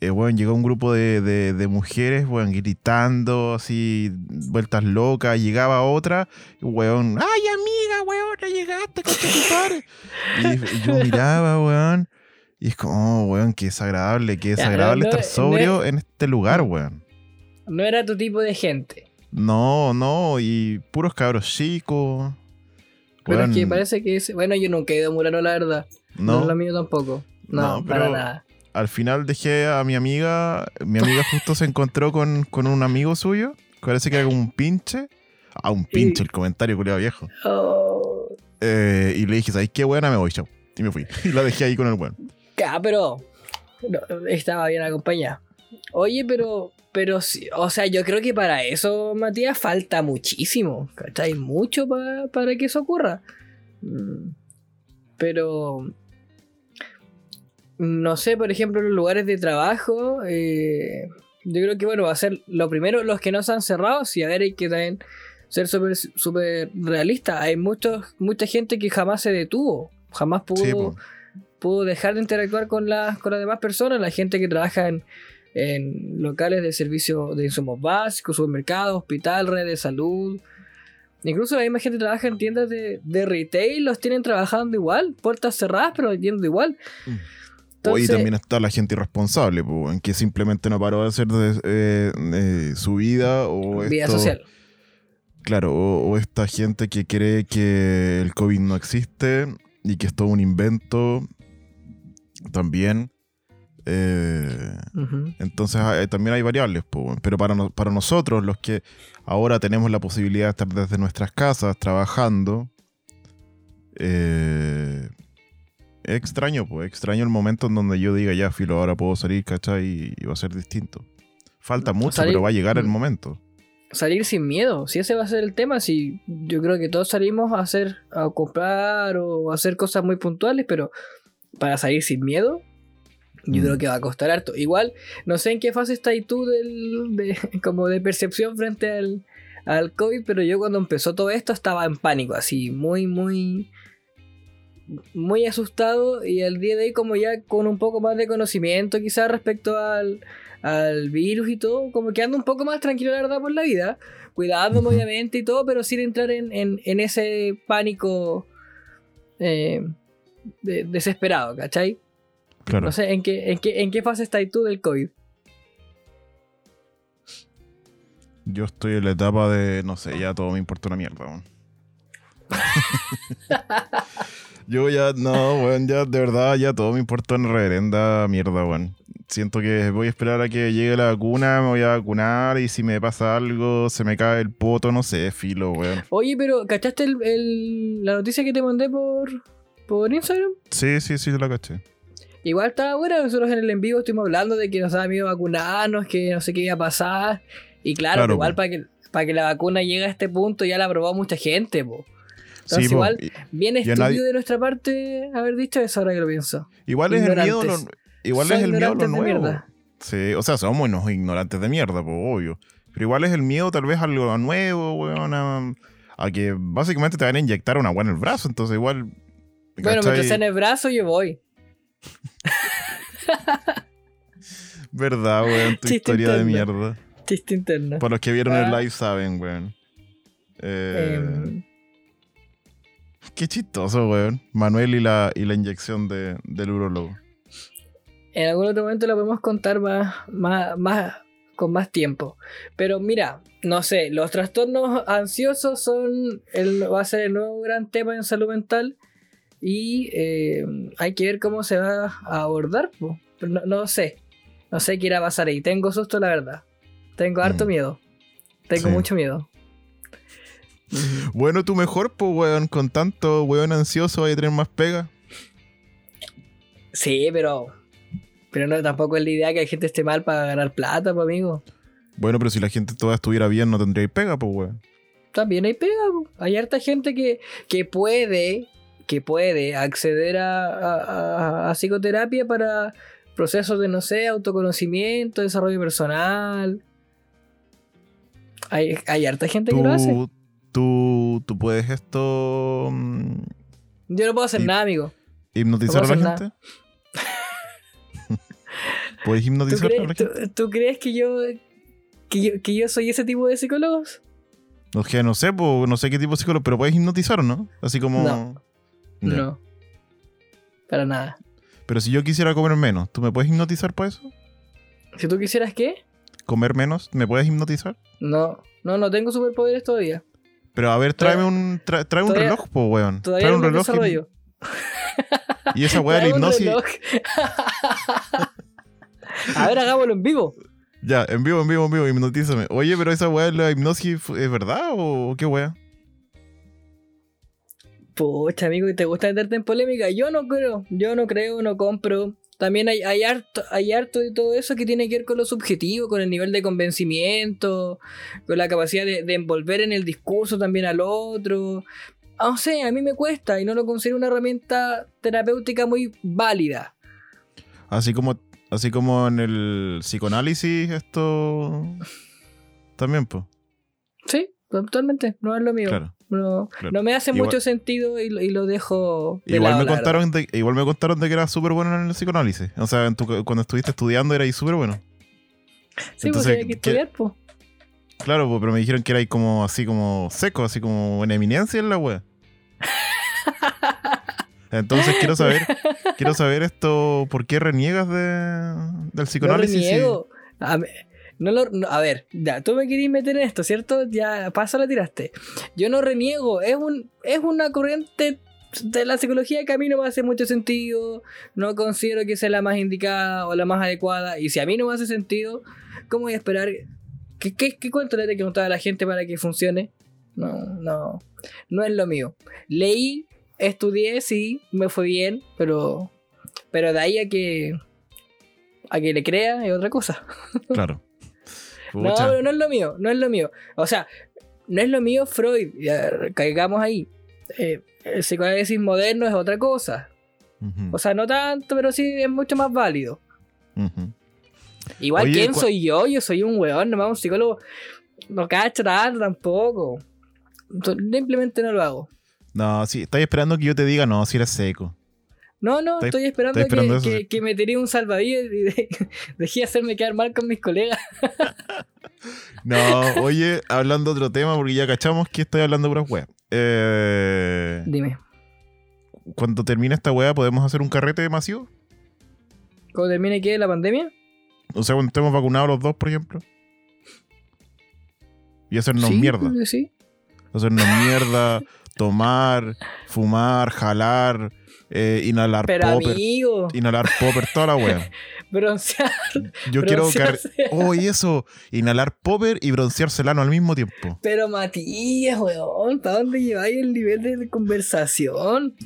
eh, weón, llegó un grupo de, de- de mujeres, weón, gritando, así, vueltas locas. Llegaba otra, y, weón, ¡ay, amiga, weón, ya llegaste, concha tu madre!" Y, y yo miraba, weón. Y es como, oh, weón, qué desagradable, qué desagradable no, no, estar no sobrio en este lugar, weón. No era tu tipo de gente. No, no, y puros cabros chicos. Pero es que parece que es. Bueno, yo nunca he ido a Murano, la verdad. No, no, es lo mío tampoco. No, No, para nada. al final dejé a mi amiga. Mi amiga justo se encontró con, con un amigo suyo. que Parece que era un pinche. Ah, un pinche, Y- el comentario culiao viejo. Oh, Eh, y le dije, ¿sabes qué buena? Me voy, chao. Y me fui. Y la dejé ahí con el buen. ca, pero. no, estaba bien acompañada. Oye, pero. Pero sí, o sea, yo creo que para eso, Matías, falta muchísimo. ¿Cachai? Mucho pa- para que eso ocurra. Mm, Pero. No sé, por ejemplo, los lugares de trabajo. eh, yo creo que, bueno, va a ser lo primero los que no se han cerrado. Y a ver, hay que también ser súper súper realista. Hay muchos, mucha gente que jamás se detuvo. Jamás pudo Sí, pudo dejar de interactuar con las, con las demás personas, la gente que trabaja en, en locales de servicio de insumos básicos, supermercados, hospital, redes de salud. Incluso la misma gente que trabaja en tiendas de, de retail, los tienen trabajando igual, puertas cerradas, pero yendo igual. Hoy Entonces, también está la gente irresponsable, po, en que simplemente no paró de hacer de- eh, eh, su vida o vida esto- social. Claro, o, o esta gente que cree que el COVID no existe y que es todo un invento también. Eh, Ujú. entonces ah, eh, también hay variables, weón. pero para, no- para nosotros, los que ahora tenemos la posibilidad de estar desde nuestras casas trabajando, eh, es extraño, pues extraño el momento en donde yo diga, ya, filo, ahora puedo salir, ¿cachai? Y, va a ser distinto. Falta mucho, Salir- pero va a llegar el Mm. momento. Salir sin miedo, si ese va a ser el tema, si yo creo que todos salimos a hacer, a comprar o a hacer cosas muy puntuales, pero para salir sin miedo, yo Mm. creo que va a costar harto. Igual, no sé en qué fase estás tú del, de, como de percepción frente al, al COVID, pero yo cuando empezó todo esto estaba en pánico, así, muy, muy, muy asustado y al día de hoy como ya con un poco más de conocimiento quizás respecto al, al virus y todo, como que ando un poco más tranquilo la verdad por la vida, cuidándome obviamente y todo, pero sin entrar en, en, en ese pánico eh, de- desesperado, ¿cachai? Claro. No sé, ¿en qué, en qué, en qué fase estás tú del COVID? Yo estoy en la etapa de, no sé, ya todo me importa una mierda, weón. Yo ya, no, weón, ya de verdad, ya todo me importa una reverenda mierda, weón. Siento que voy a esperar a que llegue la vacuna, me voy a vacunar y si me pasa algo, se me cae el poto, no sé, filo, weón. Oye, pero ¿cachaste el, el- la noticia que te mandé por, por Instagram? Sí, sí, sí, la caché. Igual estaba buena, nosotros en el en vivo estuvimos hablando de que nos daba miedo vacunarnos, que no sé qué iba a pasar. Y claro, Claro, igual po. para que, para que la vacuna llegue a este punto ya la aprobó mucha gente, po. Entonces Sí, po, igual, i- bien nadie- de nuestra parte haber dicho eso ahora que lo pienso. igual es el miedo, lo- igual Son es el miedo a lo nuevo. Sí, o sea, somos unos ignorantes de mierda, pues obvio. Pero igual es el miedo tal vez a algo nuevo, weón, a, a que básicamente te van a inyectar una weá en el brazo, entonces igual... Bueno, mientras sea en el brazo yo voy. Verdad, weón, tu Chiste historia de mierda. Chiste interno. Para los que vieron el Ah. live saben, weón. Eh, Em, Qué chistoso, weón. Manuel y la, y la inyección de, del urólogo. en algún otro momento lo podemos contar más, más, más, con más tiempo. Pero mira, no sé, los trastornos ansiosos son el, va a ser el nuevo gran tema en salud mental y eh, hay que ver cómo se va a abordar. po. Pero No, no sé, no sé qué irá a pasar ahí. Tengo susto, la verdad. Tengo harto Mm. miedo. Tengo Sí. mucho miedo. Bueno, tú mejor, pues, weón. Con tanto weón ansioso hay a tener más pega. Sí, pero. Pero no, tampoco es la idea que la gente esté mal para ganar plata, pues, amigo. Bueno, pero si la gente toda estuviera bien, no tendría pega, pues, weón. También hay pega, po. hay harta gente que, que puede, que puede acceder a, a- a- a psicoterapia para procesos de, no sé, autoconocimiento, desarrollo personal. Hay, hay harta gente que lo hace. Tú, tú, puedes esto. mm, Yo no puedo hacer nada, amigo. hipnotizar No a la gente. ¿Puedes ¿Tú hipnotizar a la gente? tú crees que yo, que yo que yo soy ese tipo de psicólogos? O sea, no sé, pues, no sé qué tipo de psicólogo, pero puedes hipnotizar no? Así como. No. No. Para nada. Pero si yo quisiera comer menos, ¿tú me puedes hipnotizar para eso? Si tú quisieras qué, ¿Comer menos? ¿Me puedes hipnotizar? no, no, no tengo superpoderes todavía. Pero a ver, tráeme un, tra- trae un reloj, pues, weón. Todavía Trae un reloj y- desarrollo. y, esa weá de la hipnosis. A ver, hagámoslo en vivo. Ya, en vivo, en vivo, en vivo, hipnotízame. Oye, pero esa weá de la hipnosis ¿es verdad o qué weá? Pucha, amigo, ¿te gusta meterte en polémica? Yo no creo, yo no creo, no compro. También hay, hay, harto, hay harto de todo eso que tiene que ver con lo subjetivo, con el nivel de convencimiento, con la capacidad de, de envolver en el discurso también al otro. Ah, No sé, a mí me cuesta y no lo considero una herramienta terapéutica muy válida. Así como, así como en el psicoanálisis, esto. También, pues. Sí, totalmente, no es lo mío. Claro. No, Claro. no me hace Igual- mucho sentido y, lo- y lo dejo. de Igual lado, me, contaron de, igual me contaron de que eras súper bueno en el psicoanálisis. O sea, en tu- cuando estuviste estudiando eras súper bueno. Sí, Entonces, porque hay que ¿qué- estudiar, pues. Claro, pues, pero me dijeron que erais como así como seco, así como en eminencia en la wea. Entonces quiero saber, quiero saber esto, ¿por qué reniegas de, del No psicoanálisis? si- reniego. A, no lo- a ver, ya, tú me querías meter en esto, ¿cierto? Ya, paso la tiraste. Yo no reniego, es, un, es una corriente de la psicología que a mí no me hace mucho sentido, no considero que sea la más indicada o la más adecuada, y si a mí no me hace sentido, ¿cómo voy a esperar? ¿Qué, qué, qué cuento le tengo que contar a la gente para que funcione? No, no, no es lo mío. Leí, estudié, sí, me fue bien, pero, pero de ahí a que, a que le crea es otra cosa. Claro. No, pero no es lo mío, no es lo mío. O sea, no es lo mío Freud, ya, caigamos ahí. Eh, el psicoanálisis moderno es otra cosa. O sea, no tanto, pero sí es mucho más válido. Igual, Oye, ¿quién soy yo? Yo soy un weón, nomás un psicólogo. No cacho tanto tampoco. Simplemente no lo hago. No, sí, estáis esperando que yo te diga, no, si eres seco. No, no, estoy esperando, que, que, que me tiré un salvavidas y de- dejé de hacerme quedar mal con mis colegas. No, oye, hablando de otro tema, porque ya cachamos que estoy hablando puras weas. Eh, Dime, cuando termine esta wea, ¿podemos hacer un carrete masivo? ¿cómo termine qué? ¿La pandemia? O sea, cuando estemos vacunados los dos, por ejemplo. y hacernos Sí, mierda. que Sí. Hacernos mierda, tomar, fumar, jalar, eh, inhalar Pero popper. amigo, Inhalar popper, toda la wea. broncear. Yo quiero. Oh, y eso. Inhalar popper y broncearse el ano al mismo tiempo. Pero Matías, weón, ¿para dónde lleváis el nivel de conversación?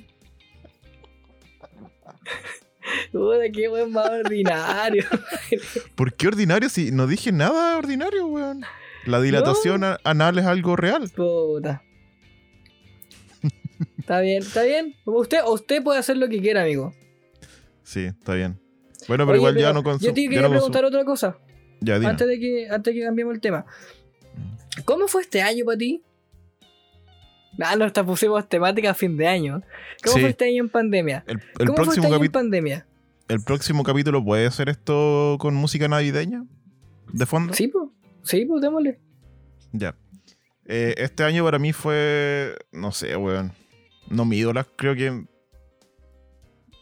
Puta, qué weón más ordinario. ¿Por qué ordinario si no dije nada ordinario, weón? La dilatación anal es algo real. Puta. Está bien, está bien. Usted, usted puede hacer lo que quiera, amigo. Sí, está bien. Bueno, pero Oye, igual ya pero no consumo. Yo te quería preguntar otra cosa. Ya, dime. Antes de, que, antes de que cambiemos el tema. ¿Cómo fue este año para ti? Ah, no, hasta pusimos temática a fin de año. ¿Cómo Sí. fue este año en pandemia? El, el ¿Cómo fue este año en pandemia? el próximo capítulo puede ser esto con música navideña de fondo. Sí, pues. Sí, pues démosle. Ya. Eh, este año para mí fue. No sé, weón. No mi ídola, creo que.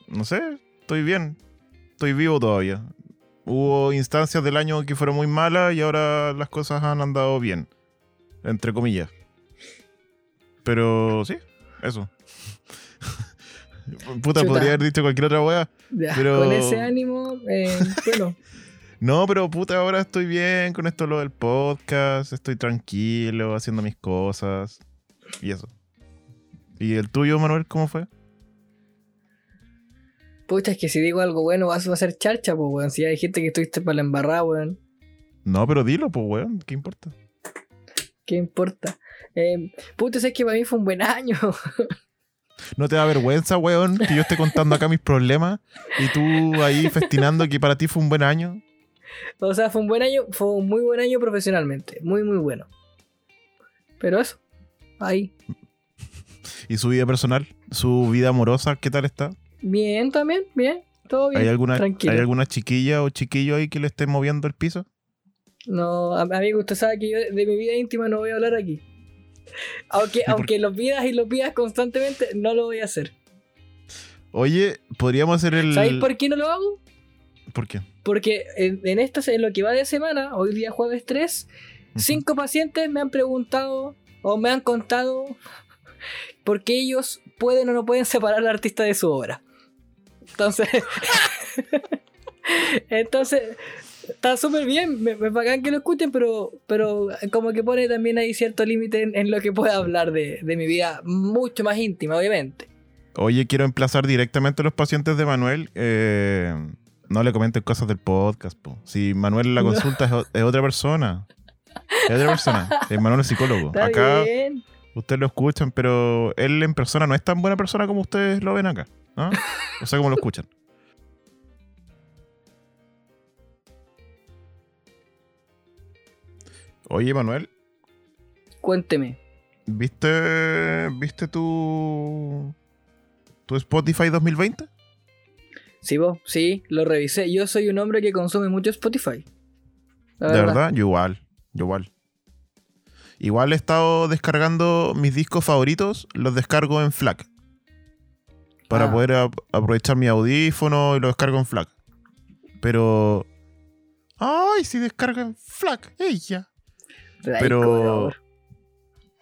No sé, estoy bien. Estoy vivo todavía. Hubo instancias del año que fueron muy malas y ahora las cosas han andado bien. Entre comillas. Pero sí, eso. Puta, Chuta. podría haber dicho cualquier otra wea. Ya, Pero- Con ese ánimo, eh, bueno, No, pero puta, ahora estoy bien con esto lo del podcast, estoy tranquilo, haciendo mis cosas y eso. ¿Y el tuyo, Manuel, cómo fue? pucha, es que si digo algo bueno vas a ser charcha, pues, weón. Si hay gente que estuviste para la embarrada, weón. No, pero dilo, pues, weón, ¿qué importa? ¿Qué importa? Eh, puta, es que para mí fue un buen año. ¿No te da vergüenza, weón, que yo esté contando acá mis problemas y tú ahí festinando que para ti fue un buen año? o sea, fue un buen año, fue un muy buen año profesionalmente. Muy, muy bueno. Pero eso, ahí. ¿Y su vida personal? ¿Su vida amorosa? ¿Qué tal está? Bien también, bien. Todo bien. ¿Hay alguna, tranquilo. ¿Hay alguna chiquilla o chiquillo ahí que le esté moviendo el piso? No, am- amigo, usted sabe que yo de mi vida íntima no voy a hablar aquí. Aunque, aunque lo pidas y lo pidas constantemente, no lo voy a hacer. Oye, podríamos hacer el... ¿Sabéis por qué no lo hago? ¿Por qué? Porque en, en esta, en lo que va de semana, hoy día jueves 3, cinco pacientes me han preguntado o me han contado por qué ellos pueden o no pueden separar al artista de su obra. Entonces, entonces está súper bien, me, me bacán que lo escuchen, pero, pero como que pone también ahí cierto límite en, en lo que puedo hablar de, de mi vida mucho más íntima, obviamente. Oye, quiero emplazar directamente a los pacientes de Manuel. eh, no le comenten cosas del podcast, po. Si Manuel en la No. consulta es, otra persona. Es otra persona. Manuel es psicólogo. Está Acá bien. Ustedes lo escuchan, pero él en persona no es tan buena persona como ustedes lo ven acá. ¿no? O sea, como lo escuchan. Oye, Manuel, Cuénteme. ¿viste, ¿viste tu, tu Spotify 2020? Sí, vos, sí, lo revisé. Yo soy un hombre que consume mucho Spotify. La ¿De verdad? Yo igual, yo igual. Igual he estado descargando mis discos favoritos, los descargo en FLAC. Para Ah. poder ap- aprovechar mi audífono y lo descargo en FLAC. Pero... ¡Ay, si descarga en FLAC! ¡Ella! Pero...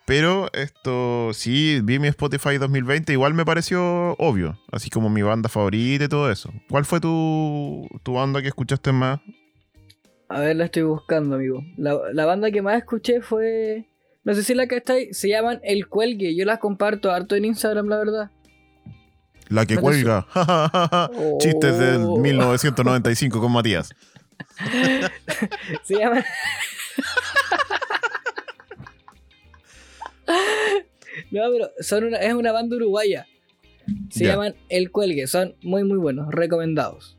Pero esto, sí, vi mi Spotify 2020, igual me pareció obvio, así como mi banda favorita y todo eso. ¿Cuál fue tu, tu banda que escuchaste más? A ver, la estoy buscando, amigo. La, la banda que más escuché fue. No sé si la que está ahí. Se llaman El Cuelgue. Yo las comparto harto en Instagram, la verdad. La que cuelga. Chistes del Oh. 1995 con Matías. Se llaman. no, pero son una, es una banda uruguaya. Se llaman El Cuelgue. Son muy, muy buenos. Recomendados.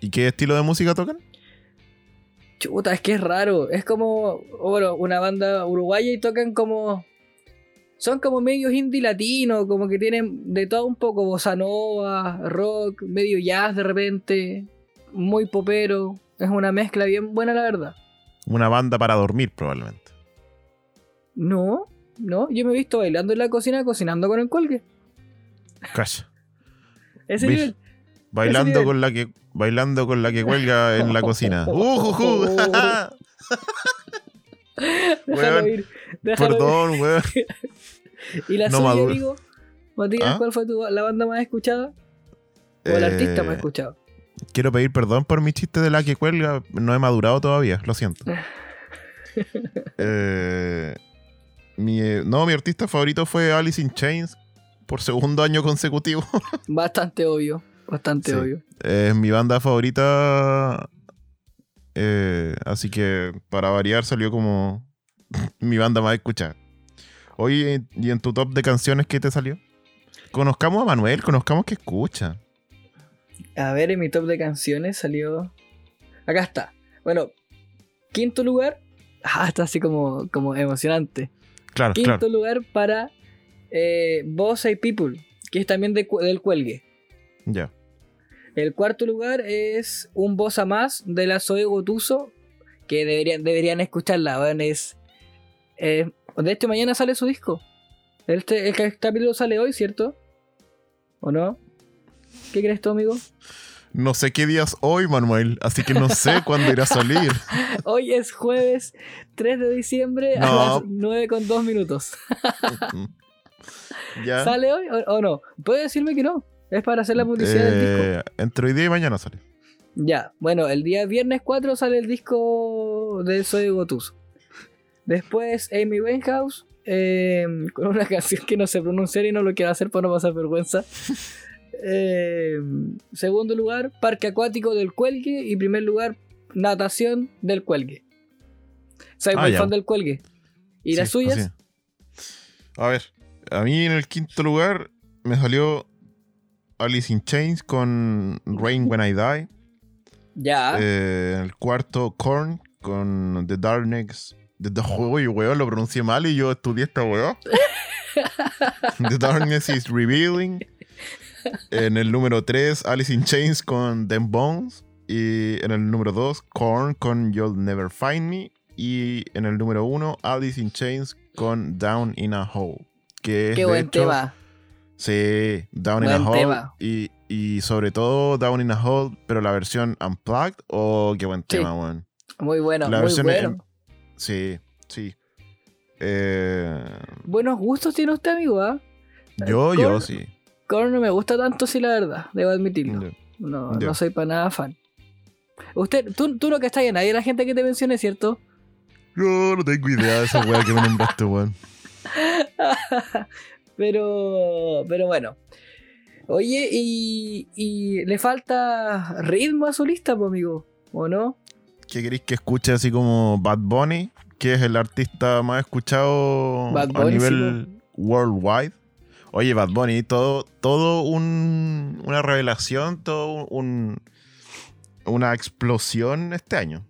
¿Y qué estilo de música tocan? Chuta, es que es raro. Es como, bueno, una banda uruguaya y tocan como. Son como medios indie latino, como que tienen de todo un poco, bossa nova, rock, medio jazz de repente, muy popero. Es una mezcla bien buena, la verdad. Una banda para dormir, probablemente. No, no, yo me he visto bailando en la cocina, cocinando con el colgue. Calla. Ese nivel. Bailando con la que bailando con la que cuelga en la cocina. ¡Uh, ju, ju! Déjalo Weón, ir. Déjalo ir. Perdón, weón. ¿Y la no suya, amigo? Matías, ¿Ah? ¿cuál fue tu- la banda más escuchada? ¿O el artista más Eh, escuchado? Quiero pedir perdón por mi chiste de la que cuelga. No he madurado todavía, lo siento. Eh, mi, eh, no, mi artista favorito fue Alice in Chains por segundo año consecutivo. Bastante obvio. Bastante Sí. obvio. Es mi banda favorita. eh, así que para variar salió como mi banda más escuchada. Oye, ¿y en tu top de canciones qué te salió? Conozcamos a Manuel, conozcamos que escucha. A ver, en mi top de canciones salió. Acá está. Bueno, quinto lugar. Ah, está así como, como emocionante. Claro, Quinto claro. lugar para eh, Boss y People, que es también de del cuelgue. Ya. El cuarto lugar es un Bossa más de la Zoe Gotuso, que deberían, deberían escucharla. weón, es, eh, de este mañana sale su disco. Este, el ca- capítulo sale hoy, ¿cierto? ¿O no? ¿Qué crees tú, amigo? No sé qué día es hoy, Manuel, así que no sé cuándo irá a salir. Hoy es jueves 3 de diciembre a las 9 con 2 minutos. ya. ¿Sale hoy o, o no? Puede decirme que no. Es para hacer la publicidad del disco. Eh, entre hoy día y mañana sale. Ya, bueno, el día viernes 4 sale el disco de Soy Gotuso. Después Amy Winehouse, eh, con una canción que no sé pronunciar y no lo quiero hacer para no pasar vergüenza. Eh, segundo lugar, Parque Acuático del Cuelgue. Y primer lugar, Natación del Cuelgue. Soy Ah, muy ya. fan del Cuelgue. ¿Y las suyas? A ver, a mí en el quinto lugar me salió Alice in Chains con Rain When I Die. Ya. Eh, en el cuarto, Korn con The Darkness. The, the, uy, weón, lo pronuncié mal y yo estudié esta weón. The Darkness is Revealing. En el número 3, Alice in Chains con Them Bones. Y en el número 2, Korn con You'll Never Find Me. Y en el número 1, Alice in Chains con Down in a Hole. Que es Qué de buen hecho- tema. Sí, Down in a Hole. Y, y sobre todo Down in a Hole, pero la versión Unplugged. Oh, qué buen Sí. tema, weón. Muy bueno, La muy versión bueno. en- Sí, sí. Eh, Buenos gustos tiene usted, amigo, ¿ah? yo, yo Korn- sí. Korn no me gusta tanto, sí, la verdad. Debo admitirlo. No, no soy para nada fan. Usted, tú, tú no que estás en nadie, la gente que te mencione, ¿cierto? No, no tengo idea de esa weá que me nombraste, weón. pero, pero bueno. Oye, y, y le falta ritmo a su lista, pues, amigo, ¿o no? ¿Qué queréis que escuche así como Bad Bunny? Que es el artista más escuchado Bad a nivel worldwide. Oye, Bad Bunny, todo, todo un, una revelación, todo un, una explosión este año.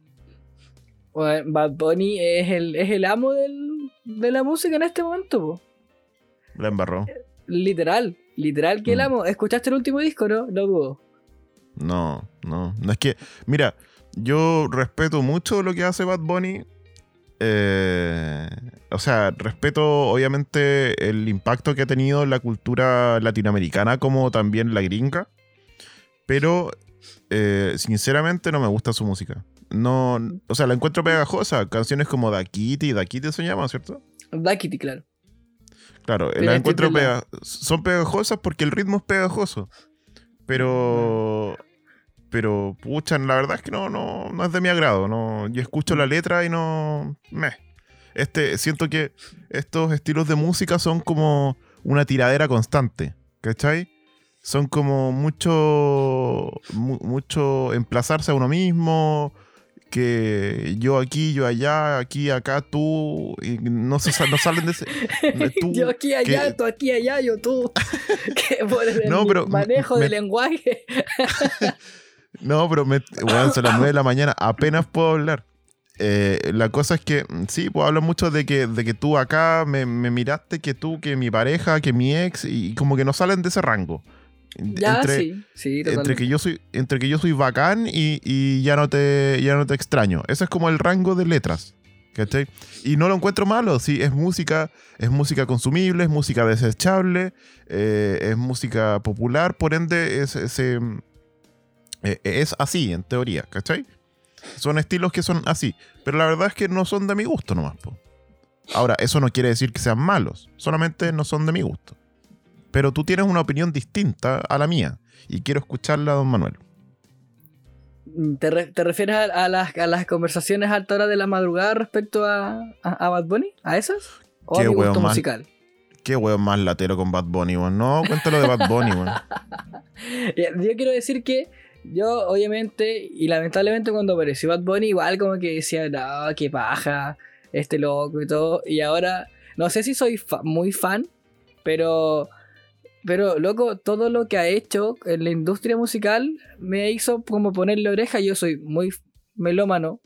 Bueno, Bad Bunny es el, es el amo del- de la música en este momento, po. La embarró. Literal, literal que el Mm. amo. ¿Escuchaste el último disco, no? No dudo. No, no. No es que, mira, yo respeto mucho lo que hace Bad Bunny. Eh, o sea, respeto obviamente el impacto que ha tenido en la cultura latinoamericana como también la gringa. Pero eh, sinceramente no me gusta su música. No, o sea, la encuentro pegajosa. Canciones como Dakiti, Dakiti se llama, ¿cierto? Daquiti, claro. Claro, Pero las encuentro la- pega- son pegajosas porque el ritmo es pegajoso. Pero. Pero, pucha, la verdad es que no, no, no es de mi agrado. No, yo escucho la letra y no. Me. Este, siento que estos estilos de música son como una tiradera constante. ¿Cachai? Son como mucho. mu- mucho emplazarse a uno mismo. Que yo aquí, yo allá, aquí, acá, tú. Y no, se, no salen de ese. tú, yo aquí, allá, que- tú aquí, allá, yo tú. que por el No, pero manejo me- de lenguaje. No, pero me, weón, son las 9 de la mañana, apenas puedo hablar. Eh, la cosa es que, mm, sí, puedo hablar mucho de que, de que tú acá me, me miraste, que tú, que mi pareja, que mi ex, y, como que no salen de ese rango. Ya, entre, sí, sí, entre totalmente. que yo soy, entre que yo soy bacán y, y ya no te, ya no te extraño. Ese es como el rango de letras. ¿cachai? Y no lo encuentro malo, sí, es música, es música consumible, es música desechable, eh, es música popular, por ende es, es, eh, es así, en teoría, ¿cachai? Son estilos que son así. Pero la verdad es que no son de mi gusto nomás. po. Ahora, eso no quiere decir que sean malos. Solamente no son de mi gusto. Pero tú tienes una opinión distinta a la mía. Y quiero escucharla, don Manuel. ¿Te, re- te refieres a, a las, a las conversaciones a alta hora de la madrugada respecto a, a, a Bad Bunny? ¿A esas? ¿O a Qué mi gusto más- musical? Qué weón más latero con Bad Bunny, weón. No, cuéntalo de Bad Bunny, weón. Yo quiero decir que yo, obviamente, y lamentablemente cuando apareció Bad Bunny, igual como que decía, no, qué paja, este loco y todo. Y ahora, no sé si soy fa- muy fan, pero, pero, loco, todo lo que ha hecho en la industria musical me hizo como ponerle oreja. Yo soy muy melómano.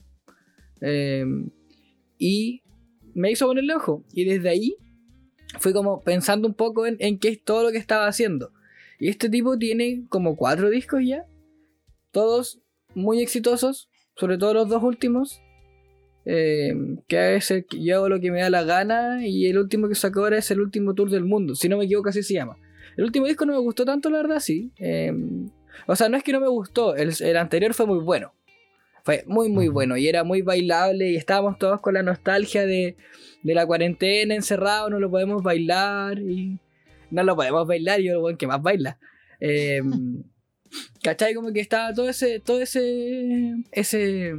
eh, y me hizo ponerle ojo. Y desde ahí fui como pensando un poco en, en qué es todo lo que estaba haciendo. Y este tipo tiene como cuatro discos ya. Todos muy exitosos. Sobre todo los dos últimos. eh, que es el yo hago lo que me da la gana. Y el último que sacó ahora es el último tour del mundo. Si no me equivoco, así se llama. El último disco no me gustó tanto, la verdad, sí. Eh, o sea, no es que no me gustó. El, el anterior fue muy bueno. Fue muy, muy bueno. Y era muy bailable. Y estábamos todos con la nostalgia de, de la cuarentena encerrado. No lo podemos bailar. Y no lo podemos bailar. Y yo, weón que más baila. Eh, ¿Cachai? Como que estaba todo ese. Todo ese. Ese.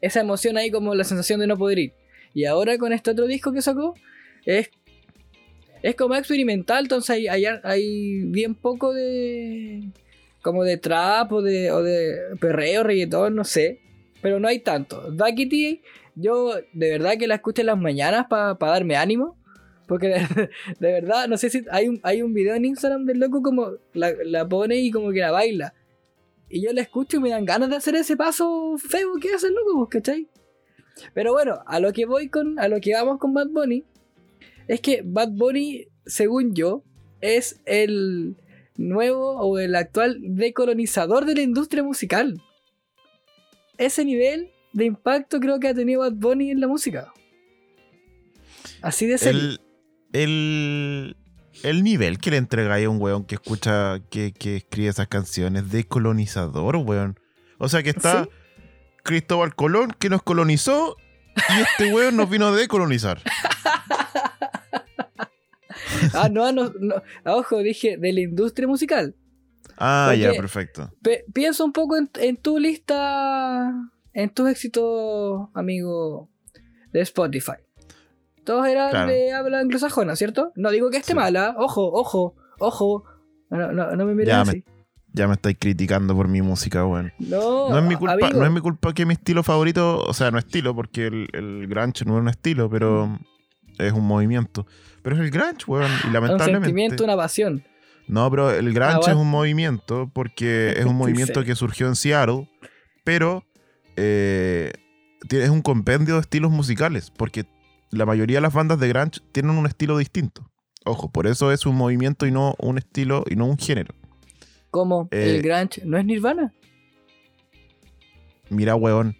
Esa emoción ahí, como la sensación de no poder ir. Y ahora con este otro disco que sacó, es. Es como experimental, entonces hay, hay, hay bien poco de. Como de trap o de, o de perreo, reggaetón, no sé. Pero no hay tanto. Duckity, yo de verdad que la escucho en las mañanas para darme ánimo. Porque de, de verdad, no sé si hay un, hay un video en Instagram del loco como la, la pone y como que la baila. Y yo la escucho y me dan ganas de hacer ese paso feo que hace el loco, pues, ¿cachai? Pero bueno, a lo que voy con, a lo que vamos con Bad Bunny, es que Bad Bunny, según yo, es el nuevo o el actual decolonizador de la industria musical. Ese nivel de impacto creo que ha tenido Bad Bunny en la música. Así de serio. El, el, el nivel que le entregáis a un weón que escucha, que, que escribe esas canciones de colonizador, weón. O sea que está Sí. Cristóbal Colón que nos colonizó y este weón nos vino a decolonizar. Ah, no, no, no. Ah, Ojo, dije de la industria musical. Ah, ya, perfecto. Pe- piensa un poco en, en tu lista, en tus éxitos, amigo, de Spotify. Todos eran Claro. de habla anglosajona, ¿cierto? No digo que esté Sí. mala, ojo, ojo, ojo. No, no, no me mires Ya así. Ya me estáis criticando por mi música, weón. No, No es mi culpa, amigo. no es mi culpa que mi estilo favorito, o sea, no estilo, porque el, el grunge no es un estilo, pero es un movimiento. Pero es el grunge, weón, y un lamentablemente. sentimiento, una pasión. No, pero el grunge Ah, es bueno. un movimiento porque es un movimiento que surgió en Seattle, pero eh, es un compendio de estilos musicales, porque la mayoría de las bandas de grunge tienen un estilo distinto. Ojo, por eso es un movimiento y no un estilo y no un género. Como Eh, el grunge no es Nirvana. Mira, weón.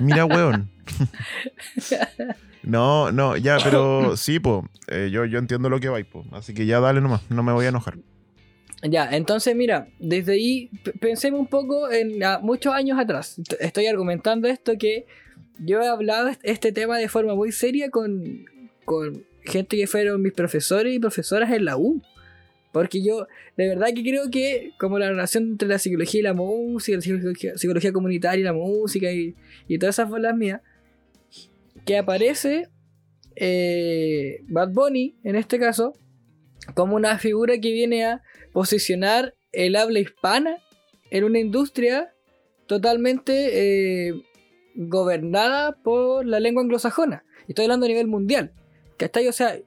Mira, weón. no, no, ya, pero sí, po. eh, yo, yo entiendo lo que va, po. Así que ya dale nomás, no me voy a enojar. Ya, entonces mira, desde ahí pensemos un poco en muchos años atrás. Estoy argumentando esto que yo he hablado est- este tema de forma muy seria con, con gente que fueron mis profesores y profesoras en la U. Porque yo de verdad que creo que como la relación entre la psicología y la música, la psicología, psicología comunitaria y la música y, y todas esas bolas mías, que aparece eh, Bad Bunny, en este caso, como una figura que viene a posicionar el habla hispana en una industria totalmente eh, gobernada por la lengua anglosajona. Estoy hablando a nivel mundial. ¿Cachai? O sea,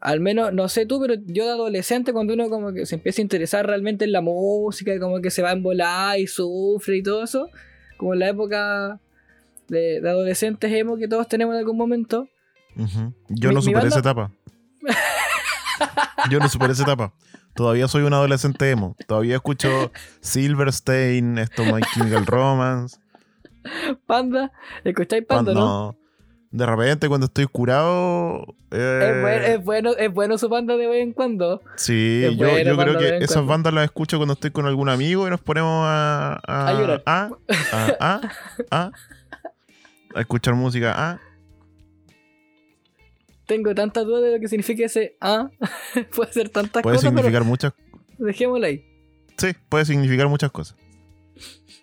al menos, no sé tú, pero yo de adolescente, cuando uno como que se empieza a interesar realmente en la música, como que se va a embolar y sufre y todo eso, como en la época de, de adolescentes emo que todos tenemos en algún momento. Yo Mi- no superé esa etapa. Yo no superé esa etapa. Todavía soy un adolescente emo. Todavía escucho Silverstein, esto My Chemical Romance. Panda, ¿escucháis Panda, Pan- no? De repente, cuando estoy curado. eh, Es, bueno, es, bueno, es bueno su banda de vez en cuando. Sí, es yo, yo creo que esas cuando. bandas las escucho cuando estoy con algún amigo y nos ponemos a. A, A llorar. A, a, a, a- a escuchar música. A. Tengo tantas dudas de lo que significa ese A. Puede ser tantas Puede cosas, significar muchas. dejémoslo ahí. Sí, puede significar muchas cosas.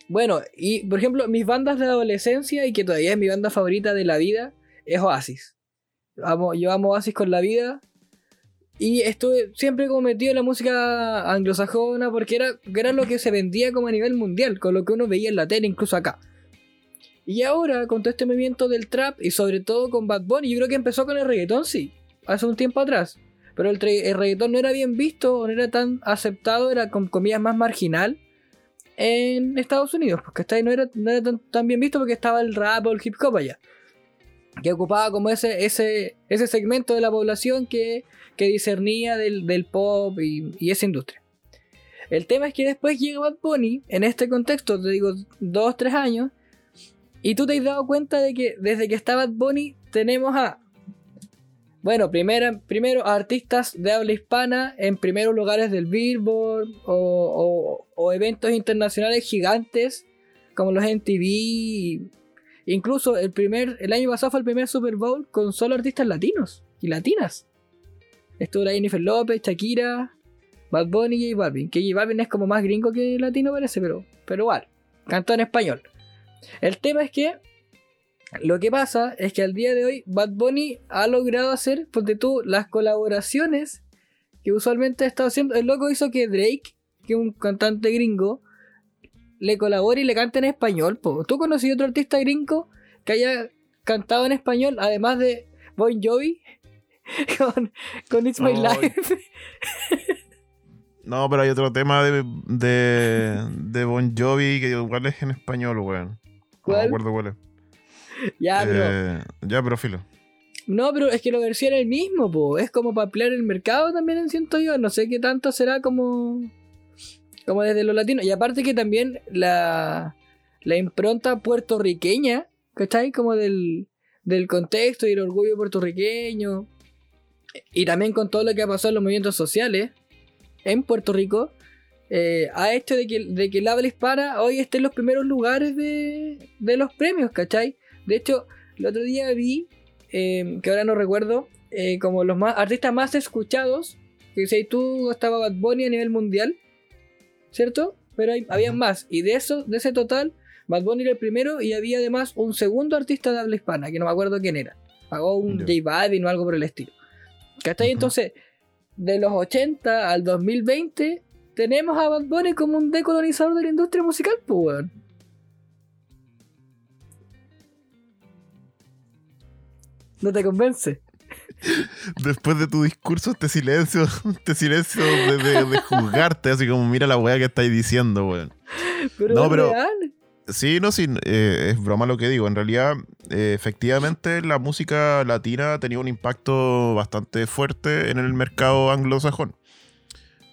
Bueno, y por ejemplo, mis bandas de adolescencia y que todavía es mi banda favorita de la vida es Oasis. Amo, yo amo Oasis con la vida. Y estuve siempre como metido en la música anglosajona porque era, era lo que se vendía como a nivel mundial, con lo que uno veía en la tele, incluso acá. Y ahora, con todo este movimiento del trap y sobre todo con Bad Bunny, yo creo que empezó con el reggaetón, sí, hace un tiempo atrás. Pero el, el reggaetón no era bien visto, no era tan aceptado, era con comillas más marginal en Estados Unidos, porque no era, no era tan, bien visto porque estaba el rap o el hip hop allá. Que ocupaba como ese, ese, ese segmento de la población que, que discernía del, del pop y, y esa industria. El tema es que después llega Bad Bunny, en este contexto, te digo, dos, tres años, y tú te has dado cuenta de que desde que está Bad Bunny tenemos a bueno, primera, primero artistas de habla hispana en primeros lugares del Billboard o eventos internacionales gigantes como los MTV. Incluso el, primer, el año pasado fue el primer Super Bowl con solo artistas latinos y latinas. Estuvo la Jennifer López, Shakira, Bad Bunny y J Balvin. Que J Balvin es como más gringo que latino parece, pero, pero igual. Cantó en español. El tema es que lo que pasa es que al día de hoy Bad Bunny ha logrado hacer, ponte tú, las colaboraciones que usualmente ha estado haciendo. El loco hizo que Drake, que es un cantante gringo, le colabore y le cante en español. Po. ¿Tú conocí otro artista gringo que haya cantado en español, además de Bon Jovi? con, con It's My. Life. No, pero hay otro tema de, de, de Bon Jovi que igual es en español, weón. No acuerdo cuál es. ya, pero. Eh, ya, pero filo. No, pero es que lo versiona el mismo, po. Es como para ampliar el mercado también, siento yo. No sé qué tanto será como. Como desde los latinos. Y aparte que también la. La impronta puertorriqueña, ¿cachai? Como del. Del contexto y el orgullo puertorriqueño. Y también con todo lo que ha pasado en los movimientos sociales en Puerto Rico. Eh, ha hecho de que, de que el habla hispana hoy esté en los primeros lugares de, de los premios, ¿cachai? De hecho, el otro día vi eh, que ahora no recuerdo, eh, como los más, artistas más escuchados, que si tú estaba Bad Bunny a nivel mundial, ¿cierto? Pero hay, había más, y de eso, de ese total, Bad Bunny era el primero y había además un segundo artista de habla hispana, que no me acuerdo quién era. Pagó un. J Balvin o algo por el estilo. ¿Cachai? Entonces, de los 80 al 2020, tenemos a Bad Bunny como un decolonizador de la industria musical, pues, weón. ¿No te convence? Después de tu discurso, este silencio, este silencio de, de- de juzgarte, así como mira la weá que estáis diciendo, weón. Pero No, es pero- real. Sí, no, sí, eh, es broma lo que digo. En realidad, eh, efectivamente, la música latina ha tenido un impacto bastante fuerte en el mercado anglosajón.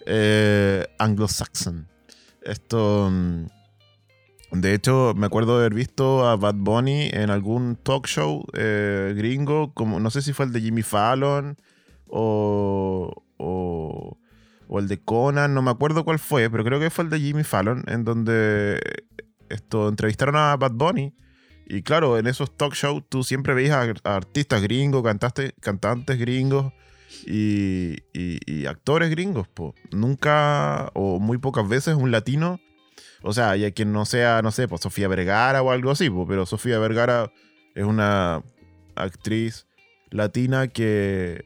Eh. Esto. mm, De hecho, me acuerdo de haber visto a Bad Bunny en algún talk show eh, gringo, como no sé si fue el de Jimmy Fallon o, o, el de Conan, no me acuerdo cuál fue, pero creo que fue el de Jimmy Fallon, en donde esto entrevistaron a Bad Bunny. Y claro, en esos talk shows tú siempre veías a, a artistas gringos, cantaste, cantantes gringos y, y- y actores gringos. po. Nunca o muy pocas veces un latino. O sea, y a quien no sea, no sé, pues Sofía Vergara o algo así, po, pero Sofía Vergara es una actriz latina que,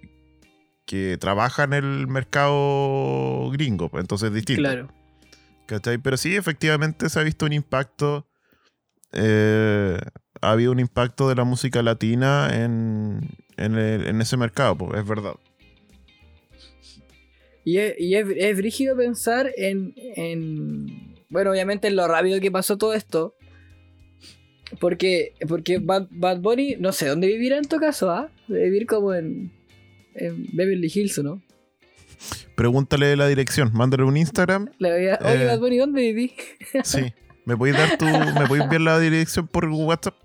que trabaja en el mercado gringo, pues, entonces es distinto. Claro. ¿Cachai? Pero sí, efectivamente se ha visto un impacto. eh, ha habido un impacto de la música latina en, en, el- en ese mercado, pues, es verdad. Y es, y es, es brígido pensar en, en. Bueno, obviamente en lo rápido que pasó todo esto. Porque, porque Bad, Bad Bunny, no sé dónde vivirá en tu caso, ¿ah? Debe vivir como en, en Beverly Hills, ¿o ¿no? Pregúntale la dirección, mándale un Instagram. Le voy a- Oye, Eh. Bad Bunny, ¿dónde viví? Sí. ¿Me podéis dar tu. ¿Me podéis enviar la dirección por WhatsApp?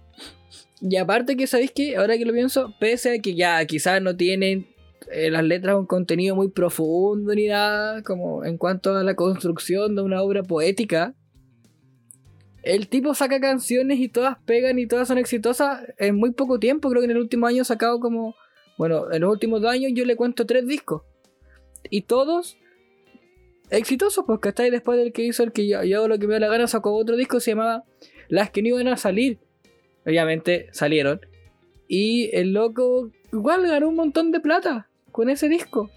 Y aparte que, ¿sabéis que Ahora que lo pienso, pese a que ya quizás no tienen eh, las letras un contenido muy profundo ni nada, como en cuanto a la construcción de una obra poética, el tipo saca canciones y todas pegan y todas son exitosas en muy poco tiempo. Creo que en el último año ha sacado como, bueno, en los últimos dos años yo le cuento tres discos. Y todos exitosos, porque está ahí después del que hizo el que yo, yo hago lo que me da la gana, sacó otro disco, se llamaba Las que no iban a salir. Obviamente salieron. Y el loco igual ganó un montón de plata ese disco.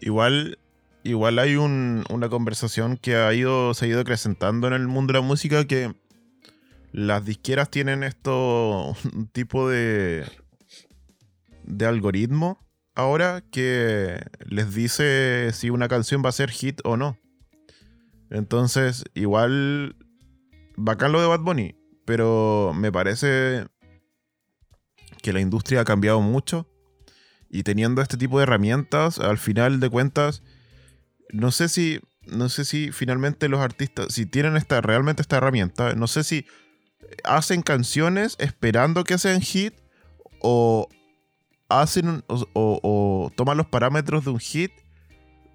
Igual, igual hay un- una conversación que ha ido, se ha ido acrecentando en el mundo de la música que las disqueras tienen esto, un tipo de, de algoritmo ahora que les dice si una canción va a ser hit o no. Entonces, igual, bacán lo de Bad Bunny, pero me parece que la industria ha cambiado mucho y teniendo este tipo de herramientas, al final de cuentas, no sé si, no sé si finalmente los artistas, si tienen esta, realmente esta herramienta, no sé si hacen canciones esperando que sean hit o hacen un- o, o- o toman los parámetros de un hit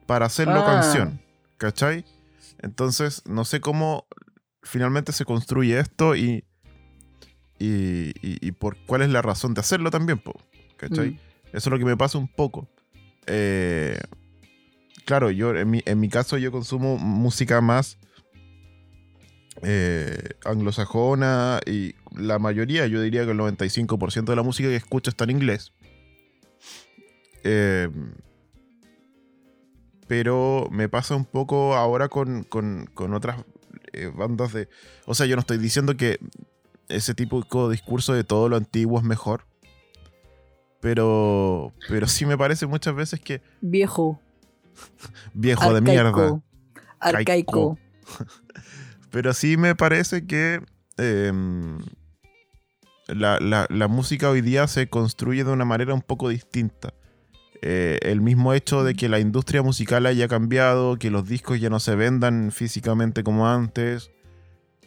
para hacerlo Ah. canción, ¿cachai? Entonces, no sé cómo finalmente se construye esto y, y, y- y por cuál es la razón de hacerlo también, po, ¿cachai? Mm. Eso es lo que me pasa un poco. Eh, claro, yo en mi, en mi caso yo consumo música más eh, anglosajona y la mayoría, yo diría que el 95% de la música que escucho está en inglés. Eh, pero me pasa un poco ahora con, con- con otras bandas de... O sea, yo no estoy diciendo que ese tipo de discurso de todo lo antiguo es mejor. Pero, pero sí me parece muchas veces que Viejo. viejo de mierda. arcaico. Pero sí me parece que em, la, la- la música hoy día se construye de una manera un poco distinta. Eh, el mismo hecho de que la industria musical haya cambiado, que los discos ya no se vendan físicamente como antes,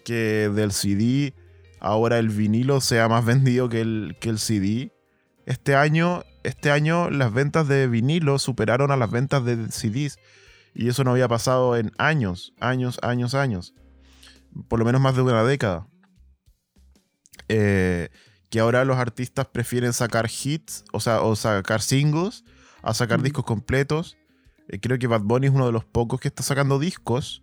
que del CD ahora el vinilo sea más vendido que el, que el CD. Este año, este año las ventas de vinilo superaron a las ventas de CDs. Y eso no había pasado en años, años, años, años. Por lo menos más de una década. Eh, que ahora los artistas prefieren sacar hits, o sea, o sacar singles, a sacar discos completos. Eh, creo que Bad Bunny es uno de los pocos que está sacando discos.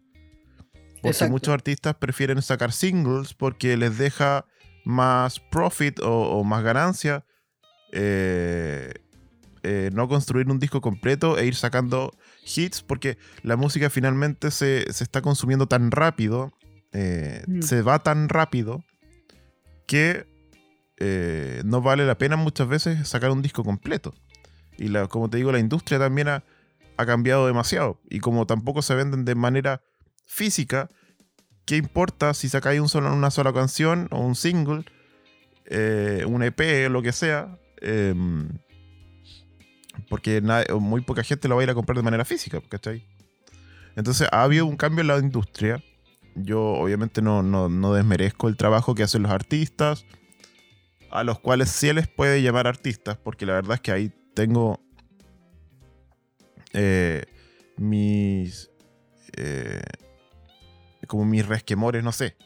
Porque Exacto. muchos artistas prefieren sacar singles porque les deja más profit o, o más ganancia. Eh, eh, no construir un disco completo e ir sacando hits porque la música finalmente se, se está consumiendo tan rápido, eh, Mm. se va tan rápido que no vale la pena muchas veces sacar un disco completo. Y la, como te digo, la industria también ha, ha cambiado demasiado. Y como tampoco se venden de manera física, ¿qué importa si sacáis un solo, una sola canción o un single, eh, un EP, lo que sea? Em, porque muy poca gente lo va a ir a comprar de manera física, ¿cachai? Entonces ha habido un cambio en la industria. Yo obviamente no, no, no desmerezco el trabajo que hacen los artistas, a los cuales sí les puede llamar artistas, porque la verdad es que ahí tengo eh, mis... eh, como mis resquemores, no sé.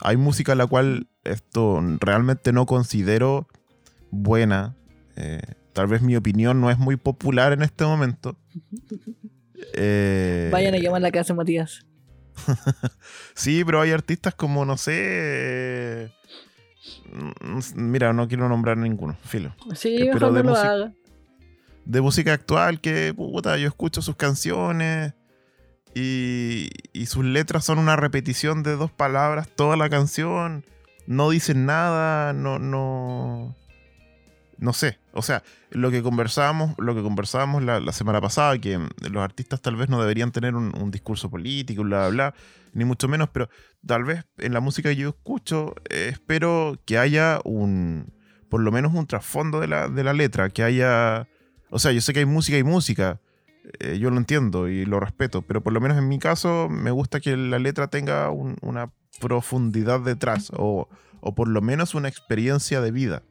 Hay música la cual esto realmente no considero buena. eh, tal vez mi opinión no es muy popular en este momento. Eh, Vayan a llamar la casa Matías. Sí, pero hay artistas como, no sé. mm, Mira, no quiero nombrar ninguno, filo. Sí, Eh, pero de no lo haga. De música actual que, puta, yo escucho sus canciones y, y sus letras son una repetición de dos palabras toda la canción. No dicen nada, no, no. No sé. O sea, lo que conversábamos, lo que conversábamos la, semana pasada, que los artistas tal vez no deberían tener un, discurso político, bla, bla, ni mucho menos, pero tal vez en la música que yo escucho, eh, espero que haya un. por lo menos un trasfondo de la, de la letra, que haya. O sea, yo sé que hay música y música. eh, yo lo entiendo y lo respeto, pero por lo menos en mi caso me gusta que la letra tenga un- una profundidad detrás o, o por lo menos una experiencia de vida.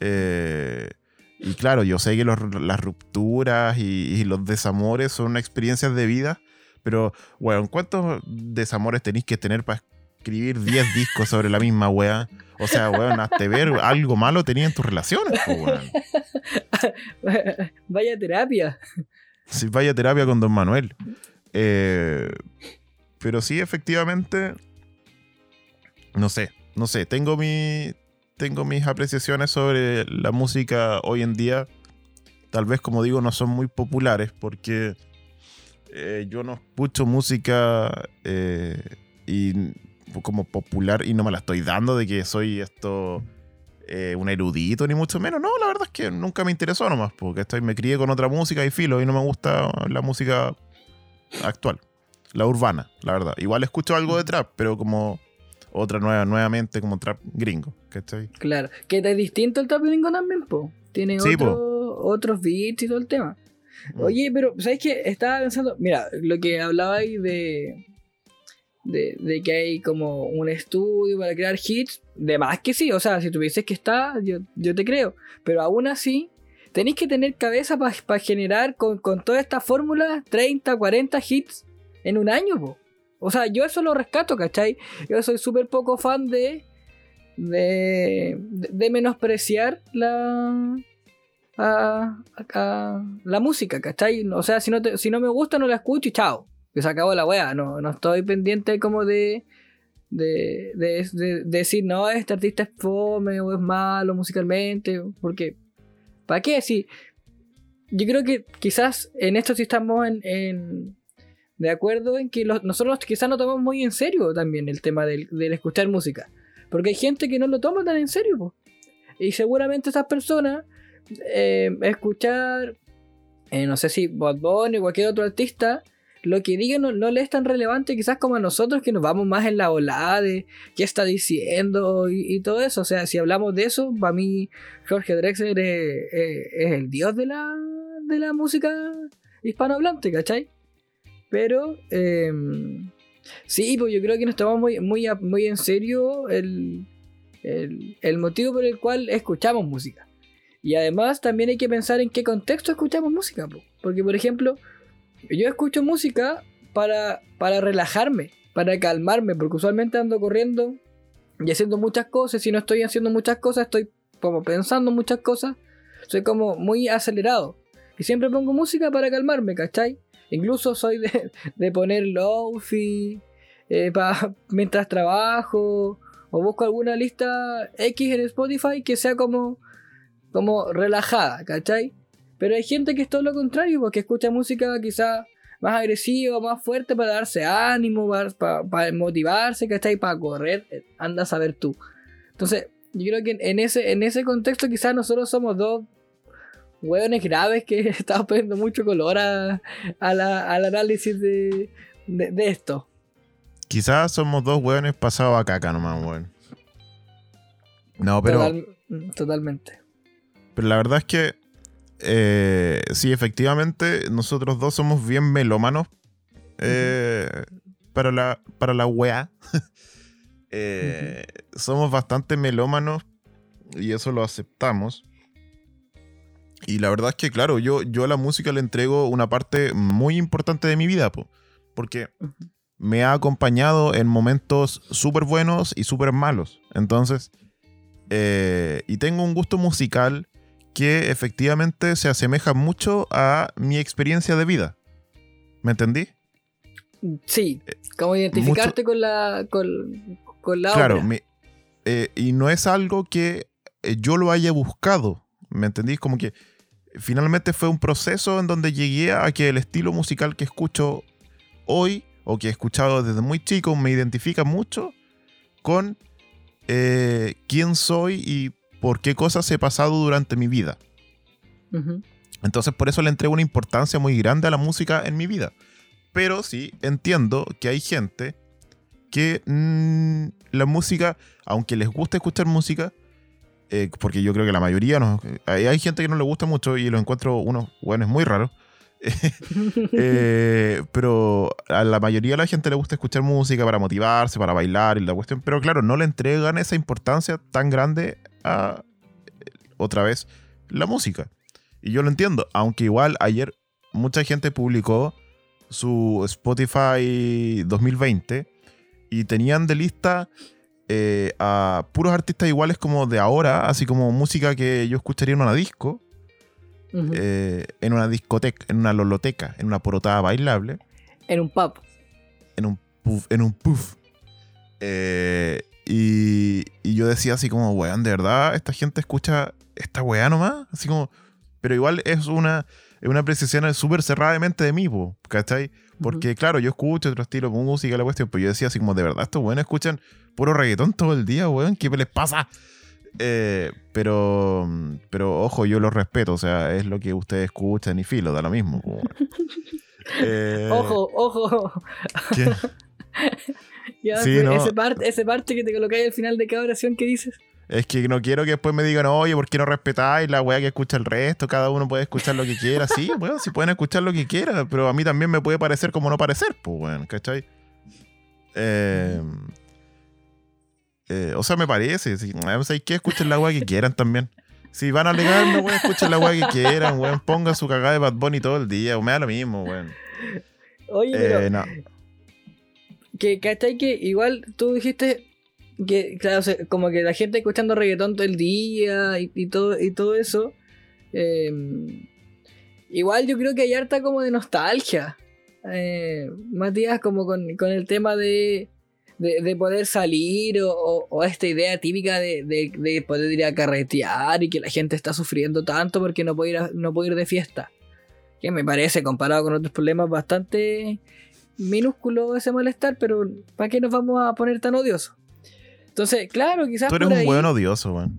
Eh, y claro, yo sé que los- las rupturas y, y los desamores son experiencias de vida, pero, bueno, ¿cuántos desamores tenéis que tener para escribir 10 discos sobre la misma wea? O sea, weón, hasta ver algo malo tenía en tus relaciones, weón. Vaya terapia. Si vaya terapia con Don Manuel. Eh, pero sí, efectivamente, no sé, no sé, tengo mi tengo mis apreciaciones sobre la música hoy en día. Tal vez, como digo, no son muy populares porque eh, yo no escucho música eh, y como popular y no me la estoy dando de que soy esto eh, un erudito ni mucho menos. No, la verdad es que nunca me interesó nomás porque estoy, me crié con otra música y filo y no me gusta la música actual, la urbana, la verdad. Igual escucho algo de trap, pero como otra nueva, nuevamente como trap gringo, ¿cachai? Claro. Que es distinto el trap gringo también, po. Tiene Sí, otro- otros beats y todo el tema. Mm. Oye, pero ¿sabes qué? Estaba pensando, mira, lo que hablaba ahí de, de, de que hay como un estudio para crear hits, de más que sí, o sea, si tú dices que está, yo, yo te creo, pero aún así, tenéis que tener cabeza para generar con, con toda esta fórmula 30, 40 hits en un año, po. O sea, yo eso lo rescato, ¿cachai? Yo soy súper poco fan de, de, de menospreciar la, a, la música, ¿cachai? O sea, si no, si no me gusta, no la escucho y chao. Que se acabó la wea. No, no estoy pendiente como de, de, de, de- de decir, no, este artista es fome o es malo musicalmente. Porque, ¿para qué? Si, yo creo que quizás en esto sí estamos en- de acuerdo en que los- nosotros quizás no tomamos muy en serio también el tema del, del escuchar música. Porque hay gente que no lo toma tan en serio. Y seguramente esas personas eh, escuchar, eh, no sé si Bad Bunny o cualquier otro artista, lo que diga no, no le es tan relevante quizás como a nosotros que nos vamos más en la olada de qué está diciendo y, y todo eso. O sea, si hablamos de eso, para mí Jorge Drexler es, es- es el dios de la, de la música hispanohablante, ¿cachai? Pero eh, sí, pues yo creo que nos tomamos muy, muy, muy en serio el, el, el motivo por el cual escuchamos música. Y además también hay que pensar en qué contexto escuchamos música. po. Porque, por ejemplo, yo escucho música para, para relajarme, para calmarme, porque usualmente ando corriendo y haciendo muchas cosas. Si no estoy haciendo muchas cosas, estoy como pensando muchas cosas. Soy como muy acelerado. Y siempre pongo música para calmarme, ¿cachai? Incluso soy de, de poner lofi eh, mientras trabajo. O busco alguna lista X en Spotify que sea como como relajada, ¿cachai? Pero hay gente que es todo lo contrario, porque escucha música quizá más agresiva, más fuerte para darse ánimo, para, para motivarse, ¿cachai? Para correr, eh, anda a saber tú. Entonces, yo creo que en ese, en ese contexto quizás nosotros somos dos hueones graves que estamos poniendo mucho color a- a la- al análisis de, de, de esto. Quizás somos dos hueones pasados a caca nomás, weón. No, pero, Total- mm, totalmente. pero la verdad es que eh, sí, efectivamente, nosotros dos somos bien melómanos eh, para la, para la weá. Eh, Somos bastante melómanos y eso lo aceptamos. Y la verdad es que, claro, yo, yo a la música le entrego una parte muy importante de mi vida, po, porque me ha acompañado en momentos súper buenos y súper malos. Entonces, eh, y tengo un gusto musical que efectivamente se asemeja mucho a mi experiencia de vida. ¿Me entendí? Sí, como identificarte con la con, con la Claro, obra. mi- eh, y no es algo que eh, yo lo haya buscado, ¿me entendís? Como que finalmente fue un proceso en donde llegué a que el estilo musical que escucho hoy, o que he escuchado desde muy chico, me identifica mucho con eh, quién soy y por qué cosas he pasado durante mi vida. Entonces por eso le entrego una importancia muy grande a la música en mi vida. Pero sí entiendo que hay gente que mm, la música, aunque les gusta escuchar música, eh, porque yo creo que la mayoría no, hay, hay gente que no le gusta mucho y lo encuentro unos buenos muy raros, Eh, pero a la mayoría de la gente le gusta escuchar música para motivarse, para bailar y la cuestión. Pero claro, no le entregan esa importancia tan grande a, otra vez, la música. Y yo lo entiendo, aunque igual ayer mucha gente publicó su Spotify 2020 y tenían de lista eh, a puros artistas iguales como de ahora, así como música que yo escucharía en una disco, eh, en una discoteca, en una loloteca, en una porotada bailable, en un pub. en un puff, en un puff. Eh, y, y yo decía así como, weón, de verdad, esta gente escucha esta weá nomás, así como, pero igual es una, es una apreciación súper cerrada de mente de mí, po, ¿cachai? Porque claro, yo escucho otro estilo de música, la cuestión, pero yo decía así como, de verdad, estos weones escuchan puro reggaetón todo el día, weón, ¿qué les pasa? Eh, pero, pero ojo, yo los respeto, o sea, es lo que ustedes escuchan y filo, da lo mismo. Eh, Ojo, ojo. ¿qué? Ya, Sí, pues, no. ese, parte, ese parte que te colocáis al final de cada oración que dices. Es que no quiero que después me digan, oye, ¿por qué no respetáis la weá que escucha el resto? Cada uno puede escuchar lo que quiera. Sí, weón, si pueden escuchar lo que quieran, pero a mí también me puede parecer como no parecer, pues, weón, ¿cachai? Eh, eh, o sea, me parece. Si, ¿Sabes qué? Escuchen la weá que quieran también. Si van a alegar, no, weón, escuchen la weá que quieran, weón. Pongan su cagada de Bad Bunny todo el día, me da lo mismo, weón. Oye, pero Eh, no. que, ¿cachai? Que igual tú dijiste que, claro, como que la gente escuchando reggaetón todo el día y, y todo, y todo eso. eh, igual yo creo que hay harta como de nostalgia. Eh, Matías, como con, con el tema de, de, de poder salir o, o- esta idea típica de, de- de poder ir a carretear y que la gente está sufriendo tanto porque no puede ir, no puede ir de fiesta. Que me parece, comparado con otros problemas, bastante minúsculo ese malestar, pero ¿para qué nos vamos a poner tan odiosos? Entonces, claro, quizás Tú eres por un ahí- weón odioso, weón.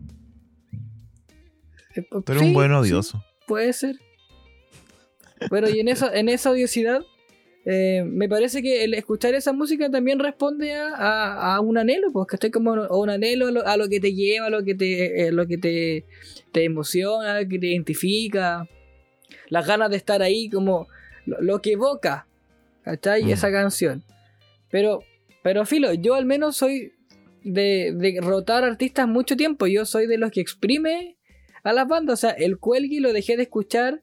eh, Tú eres sí, un sí, odioso. puede ser. Pero y en esa, en esa odiosidad, eh, me parece que el escuchar esa música también responde a, a- a un anhelo, pues que estoy como a un anhelo a lo, a lo que te lleva, a lo que te, eh, lo que te, te emociona, a lo que te identifica, las ganas de estar ahí, como lo, lo que evoca, ¿cachai? Mm. Esa canción. Pero, pero filo, yo al menos soy de, de rotar artistas mucho tiempo, yo soy de los que exprime a las bandas, o sea, el Cuelgui lo dejé de escuchar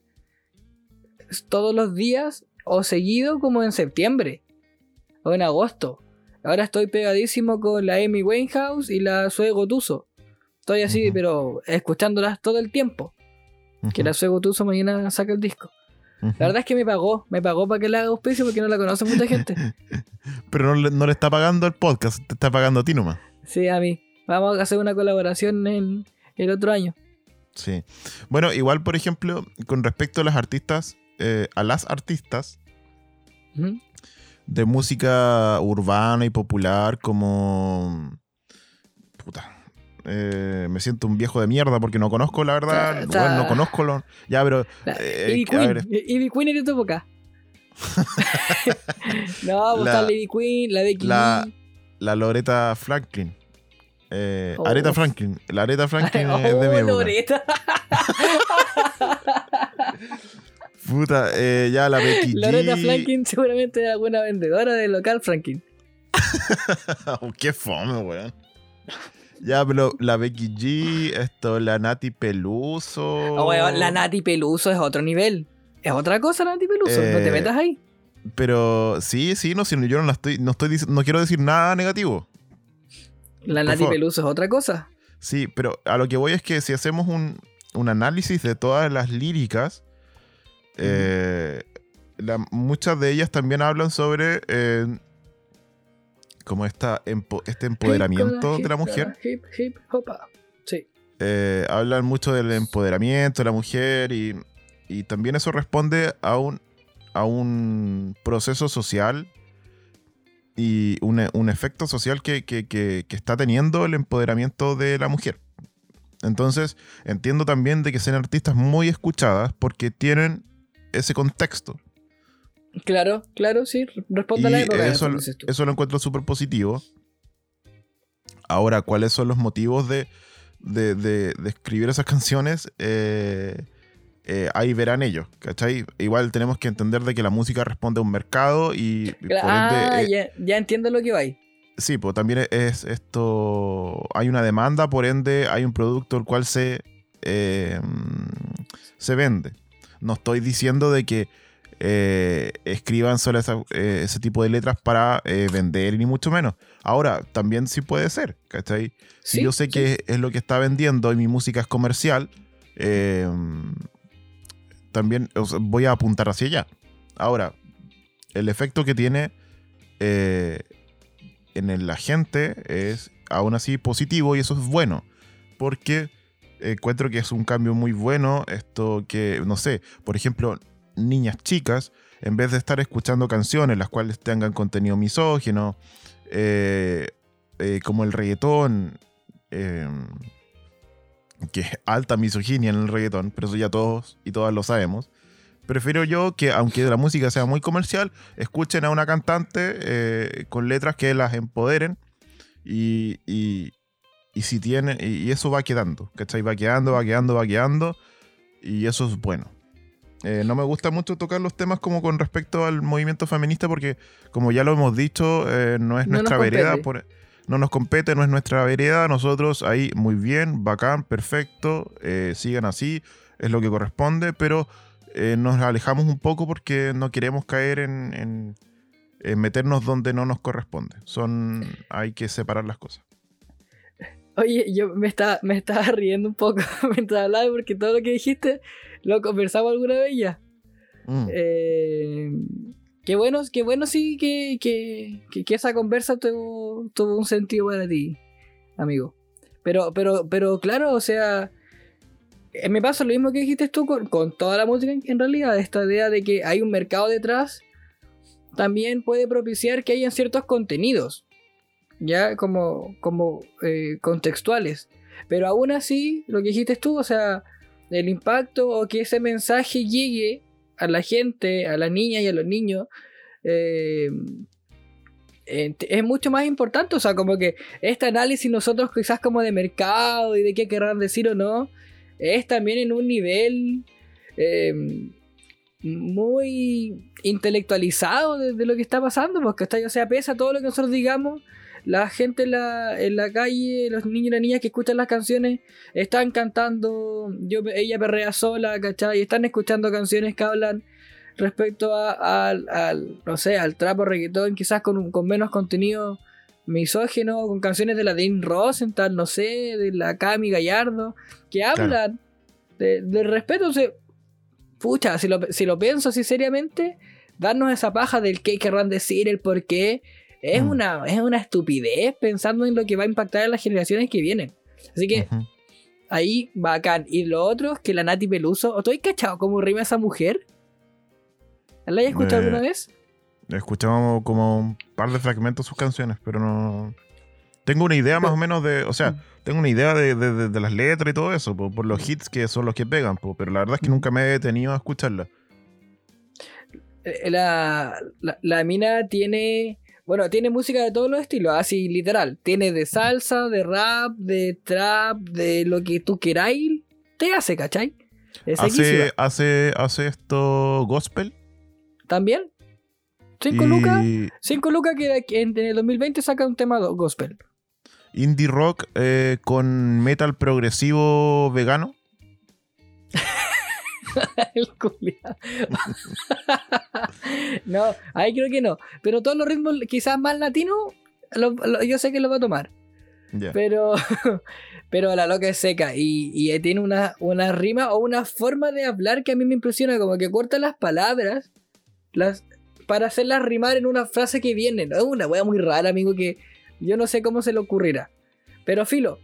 todos los días o seguido como en septiembre o en agosto. Ahora estoy pegadísimo con la Amy Winehouse y la Sue Gotuso. Estoy así, pero escuchándolas todo el tiempo. Que la Sue Gotuso mañana saca el disco. La verdad es que me pagó, me pagó para que le haga auspicio porque no la conoce mucha gente. Pero no le, no le está pagando el podcast, te está pagando a ti nomás. Sí, a mí. Vamos a hacer una colaboración en el otro año. Sí. Bueno, igual, por ejemplo, con respecto a las artistas, eh, a las artistas de música urbana y popular como... Puta. eh, me siento un viejo de mierda porque no conozco, la verdad. Ta- ta- Bueno, no conozco lo... Ya, pero... Eh, Ivy a Queen. ver, Ivy Queen eres tu boca. no, pues La- está la Ivy Queen, la Becky la- la Loreta Franklin. Eh, Oh. Aretha Franklin. La Aretha Franklin es de mi oh, época. Loreta. Puta, eh, ya la Becky G. Loreta Franklin seguramente era buena vendedora del local Franklin. Oh, qué fome, weón. Ya, pero la Becky G, esto, la Nati Peluso. Oh, weón, la Nati Peluso es otro nivel. Es otra cosa la Nati Peluso. No te Eh, metas ahí. Pero sí, sí, no, si yo no la estoy, no estoy, no quiero decir nada negativo. La Nati. Peluso es otra cosa. Sí, pero a lo que voy es que si hacemos un, un análisis de todas las líricas, eh, la- muchas de ellas también hablan sobre eh, como esta, empo- este empoderamiento Hip, de la mujer. Hip, hip, hopa. Sí. eh, hablan mucho del empoderamiento de la mujer y, y también eso responde a un, a un proceso social y un, un efecto social que, que- que- que está teniendo el empoderamiento de la mujer. Entonces, entiendo también de que sean artistas muy escuchadas porque tienen ese contexto. Claro, claro, sí. Responde Y a la época. eso, eso lo encuentro súper positivo. Ahora, ¿cuáles son los motivos de, de, de- de escribir esas canciones? Eh, eh, ahí verán ellos, ¿cachai? Igual tenemos que entender de que la música responde a un mercado y, y por ah, ende, eh, ya, ya entiendo lo que va ahí. Sí, pues también es esto. Hay una demanda, por ende, hay un producto el cual se, eh, se vende. No estoy diciendo de que escriban solo esa- ese tipo de letras para vender, ni mucho menos. Ahora, también sí puede ser, ¿cachai? Si Sí, yo sé sí. que es lo que está vendiendo y mi música es comercial, eh, también voy a apuntar hacia allá. Ahora, el efecto que tiene eh, en la gente es aún así positivo y eso es bueno. Porque encuentro que es un cambio muy bueno esto que, no sé, por ejemplo, niñas chicas, en vez de estar escuchando canciones las cuales tengan contenido misógino, eh, eh, como el reggaetón, eh, que es alta misoginia en el reggaetón, pero eso ya todos y todas lo sabemos. Prefiero yo que, aunque la música sea muy comercial, escuchen a una cantante eh, con letras que las empoderen y, y, y si tiene, y, y eso va quedando, ¿cachai? Va quedando, va quedando, va quedando y eso es bueno. Eh, no me gusta mucho tocar los temas como con respecto al movimiento feminista porque, como ya lo hemos dicho, eh, no es No nuestra vereda, por- no nos compete, no es nuestra vereda. Nosotros ahí muy bien, bacán, perfecto, eh, sigan así, es lo que corresponde, pero eh, nos alejamos un poco porque no queremos caer en, en- en meternos donde no nos corresponde. Son, hay que separar las cosas. Oye, yo me estaba, me estaba riendo un poco mientras hablaba porque todo lo que dijiste lo conversamos alguna vez ya. Mm. Eh, qué bueno, qué bueno sí que, que, que- esa conversa tuvo, tuvo un sentido para ti, amigo. Pero, pero, pero claro, o sea, eh, me pasa lo mismo que dijiste tú con, toda la música en, en realidad, esta idea de que hay un mercado detrás también puede propiciar que hayan ciertos contenidos, ya como, como eh, contextuales. Pero aún así, lo que dijiste tú, o sea, el impacto o que ese mensaje llegue a la gente, a las niñas y a los niños, eh, es mucho más importante. O sea, como que este análisis nosotros quizás como de mercado y de qué querrán decir o no, es también en un nivel eh, muy intelectualizado de, lo que está pasando, porque o sea, pese a todo lo que nosotros digamos, la gente en la, en la calle, los niños y las niñas que escuchan las canciones, están cantando, yo, ella perrea sola, ¿cachai? Y están escuchando canciones que hablan respecto a- al, al, no sé, al trapo reggaetón, quizás con, un- con menos contenido misógino, con canciones de la Dean Rosenthal, no sé, de la Cami Gallardo, que hablan de- del respeto. O sea, pucha, si lo, si lo pienso así seriamente, darnos esa paja del qué querrán decir, el por qué, es, Mm. una, es una estupidez pensando en lo que va a impactar en las generaciones que vienen. Así que ahí bacán. Y lo otro es que la Nati Peluso, ¿o tú has cachado cómo rima esa mujer? ¿La hayas escuchado Eh, alguna vez? Escuchamos como un par de fragmentos de sus canciones, pero no. Tengo una idea más o menos de. O sea, tengo una idea de, de- de- de las letras y todo eso, po, por, los hits que son los que pegan, po, pero la verdad es que nunca me he detenido a escucharla. Eh, La, la, la mina tiene. Bueno, tiene música de todos los estilos, así literal. Tiene de salsa, de rap, de trap, de lo que tú queráis. Te hace, ¿cachai? Es. Hace, hace, hace esto gospel. También. 5 lucas. y 5 lucas que en, el 2020 saca un tema gospel. indie rock eh, con metal progresivo vegano. El culiao. no, ahí creo que no. Pero todos los ritmos, quizás más latinos, yo sé que lo va a tomar. Pero, pero la loca es seca y, y tiene una, una rima o una forma de hablar que a mí me impresiona, como que corta las palabras las, para hacerlas rimar en una frase que viene. Es una wea muy rara, amigo, que yo no sé cómo se le ocurrirá. Pero filo.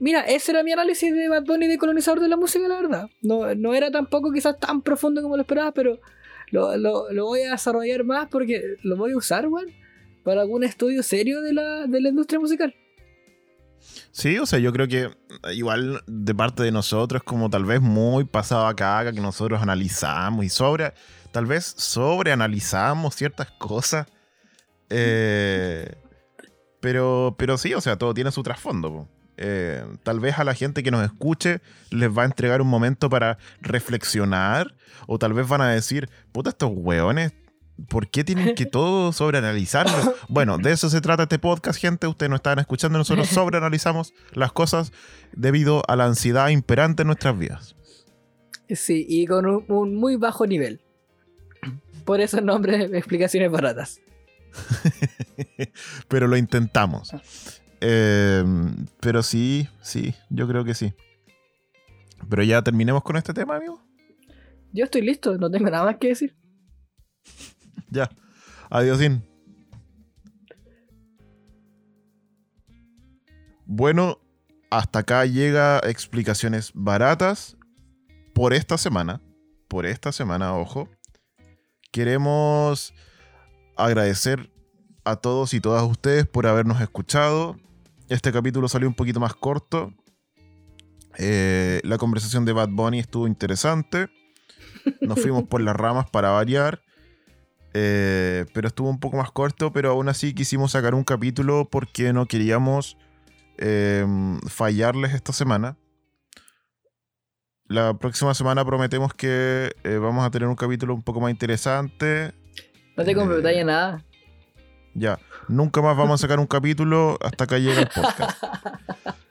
Mira, ese era mi análisis de Bad Bunny de colonizador de la música, la verdad. No, no era tampoco quizás tan profundo como lo esperaba, pero lo, lo- lo voy a desarrollar más porque lo voy a usar, weón, para algún estudio serio de la, de la industria musical. Sí, o sea, yo creo que igual de parte de nosotros, como tal vez muy pasado a caga, que nosotros analizamos y sobre, tal vez sobreanalizamos ciertas cosas. Eh, pero, pero sí, o sea, todo tiene su trasfondo. po. Eh, tal vez a la gente que nos escuche les va a entregar un momento para reflexionar o tal vez van a decir, puta, estos hueones, ¿por qué tienen que todo sobreanalizarlo? Bueno, de eso se trata este podcast, gente. Ustedes no están escuchando, nosotros sobreanalizamos las cosas debido a la ansiedad imperante en nuestras vidas. Sí, y con un, un muy bajo nivel. Por eso el nombre de explicaciones baratas. pero lo intentamos. Eh, pero sí, sí, yo creo que sí. Pero ya terminemos con este tema, amigo. Yo estoy listo, no tengo nada más que decir. Ya. Adiósín. Bueno, hasta acá llega explicaciones baratas por esta semana. Por esta semana, ojo. Queremos agradecer a todos y todas ustedes por habernos escuchado. Este capítulo salió un poquito más corto. Eh, la conversación de Bad Bunny estuvo interesante. Nos fuimos por las ramas para variar. Eh, pero estuvo un poco más corto, pero aún así quisimos sacar un capítulo porque no queríamos eh, fallarles esta semana. La próxima semana prometemos que vamos a tener un capítulo un poco más interesante. No te comprometáis nada. Ya, nunca más vamos a sacar un capítulo hasta que llegue el podcast.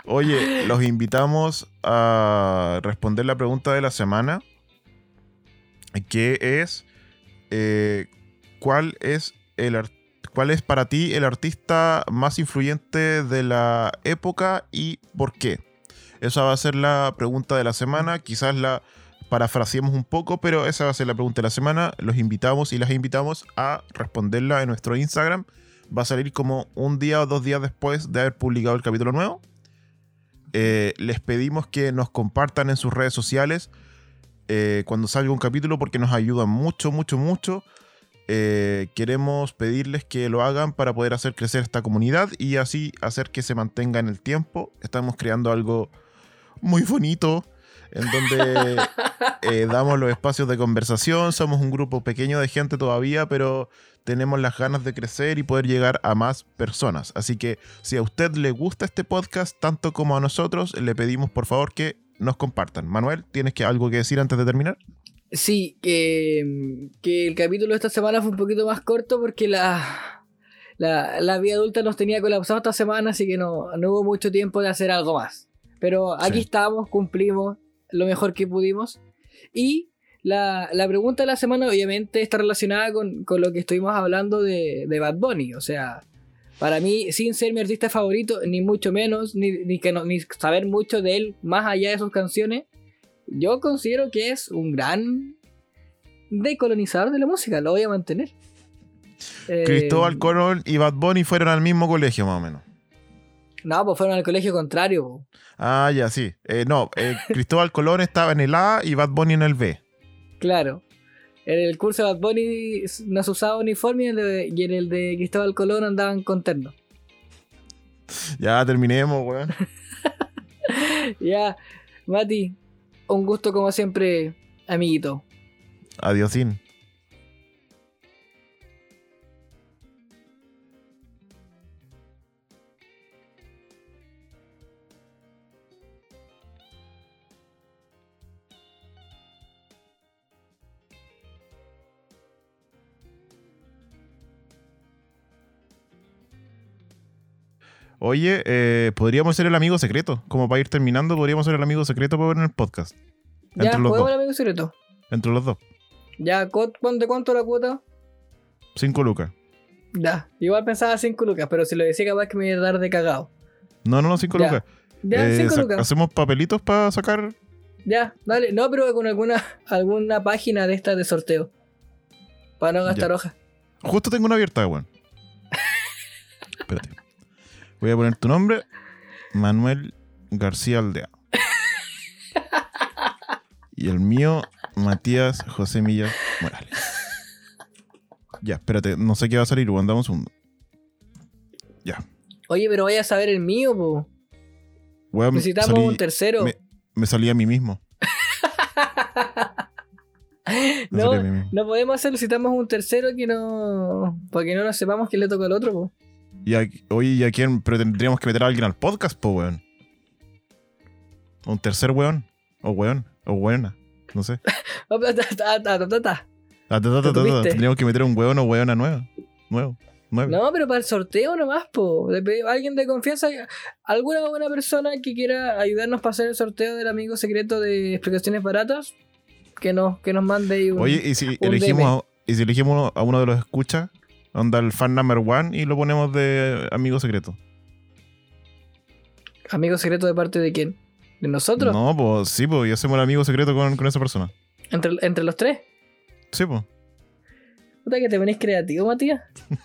Oye, los invitamos a responder la pregunta de la semana, que es eh, ¿cuál es el cuál es para ti el artista más influyente de la época y por qué? Esa va a ser la pregunta de la semana, quizás la parafraseemos un poco, pero esa va a ser la pregunta de la semana. Los invitamos y las invitamos a responderla en nuestro Instagram. Va a salir como un día o dos días después de haber publicado el capítulo nuevo. Eh, les pedimos que nos compartan en sus redes sociales eh, cuando salga un capítulo porque nos ayudan mucho, mucho, mucho. Eh, queremos pedirles que lo hagan para poder hacer crecer esta comunidad y así hacer que se mantenga en el tiempo. Estamos creando algo muy bonito en donde eh, damos los espacios de conversación. Somos un grupo pequeño de gente todavía, pero tenemos las ganas de crecer y poder llegar a más personas. Así que si a usted le gusta este podcast tanto como a nosotros, le pedimos por favor que nos compartan. Manuel, ¿tienes que, algo que decir antes de terminar? Sí, que, que el capítulo de esta semana fue un poquito más corto porque la, la, la vida adulta nos tenía colapsado esta semana, así que no, no hubo mucho tiempo de hacer algo más. Pero aquí Sí. estamos, cumplimos lo mejor que pudimos. Y la, la pregunta de la semana obviamente está relacionada con, con lo que estuvimos hablando de, de Bad Bunny. O sea, para mí, sin ser mi artista favorito, ni mucho menos, ni, ni, que no- ni saber mucho de él más allá de sus canciones, yo considero que es un gran decolonizador de la música, lo voy a mantener. Eh, Cristóbal Colón y Bad Bunny fueron al mismo colegio más o menos. No, pues fueron al colegio contrario. po. Ah, ya, sí. Eh, no, eh, Cristóbal Colón estaba en el A y Bad Bunny en el B. Claro. En el curso de Bad Bunny no se usaba uniforme y en el de, y en el de Cristóbal Colón andaban con terno. Ya terminemos, weón. Ya, Mati, un gusto como siempre, amiguito. Adiosín. Oye, eh, podríamos ser el amigo secreto. Como para ir terminando, podríamos ser el amigo secreto para ver en el podcast. Ya, Entre los dos. el amigo secreto. Entre los dos. Ya, ¿cu- ¿de cuánto la cuota? Cinco lucas. Ya, igual pensaba 5 lucas, pero si lo decía capaz que me iba a dar de cagado. No, no, no, cinco Ya. lucas. Ya, Eh, 5 sa- lucas. Hacemos papelitos para sacar. Ya, dale. No, pero con alguna, alguna página de estas de sorteo. Para no gastar hojas. Justo tengo una abierta, weón. Voy a poner tu nombre. Manuel García Aldea. Y el mío, Matías José Millas Morales. Ya, espérate, no sé qué va a salir. Dame un. Ya. Oye, pero vaya a saber el mío, po. Weón, Necesitamos salí- un tercero. me- me salí a mí mismo. Me no, salí a mí mismo. no podemos hacerlo. Necesitamos un tercero que no. Para que no nos sepamos quién le toca al otro, po. Y a- oye, ¿y a quién? Pero tendríamos que meter a alguien al podcast, po, weón. Un tercer weón. O weón. O weona. No sé. Tendríamos que meter un weón o weona nueva. Nuevo. Nueve. No, pero para el sorteo nomás, po. Alguien de confianza, alguna buena persona que quiera ayudarnos para hacer el sorteo del amigo secreto de explicaciones baratas, que nos, que nos mande un- Oye, ¿y si, un elegimos DM. a, ¿y si elegimos a uno de los escuchas? Onda el fan number one y lo ponemos de amigo secreto. amigo secreto de parte de quién? ¿De nosotros? No, pues sí, pues y hacemos el amigo secreto con, con esa persona. ¿Entre, entre los tres. Sí, pues. Puta que te venís creativo, Matías.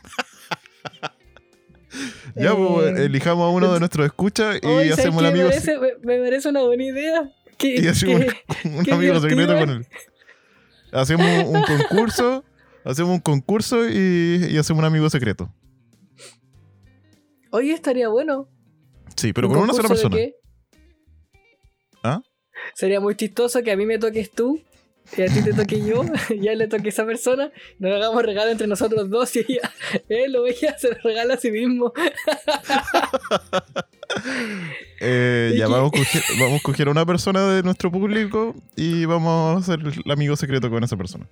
Ya, Eh, pues elijamos a uno de nuestros escuchas y Oye, ¿sabes hacemos el amigo, me, me, me parece una buena idea. Que, y hacemos que- un amigo secreto con él. Hacemos un concurso, hacemos un concurso y, y hacemos un amigo secreto. Oye, estaría bueno. Sí, pero ¿Un con una sola concurso de persona. qué? ¿Ah? Sería muy chistoso que a mí me toques tú y a ti te toque yo y a él le toque esa persona. Nos hagamos regalo entre nosotros dos y ella, él o ella se lo regala a sí mismo. Eh, ¿Y ya vamos a, coger, vamos a a una persona de nuestro público y vamos a hacer el amigo secreto con esa persona.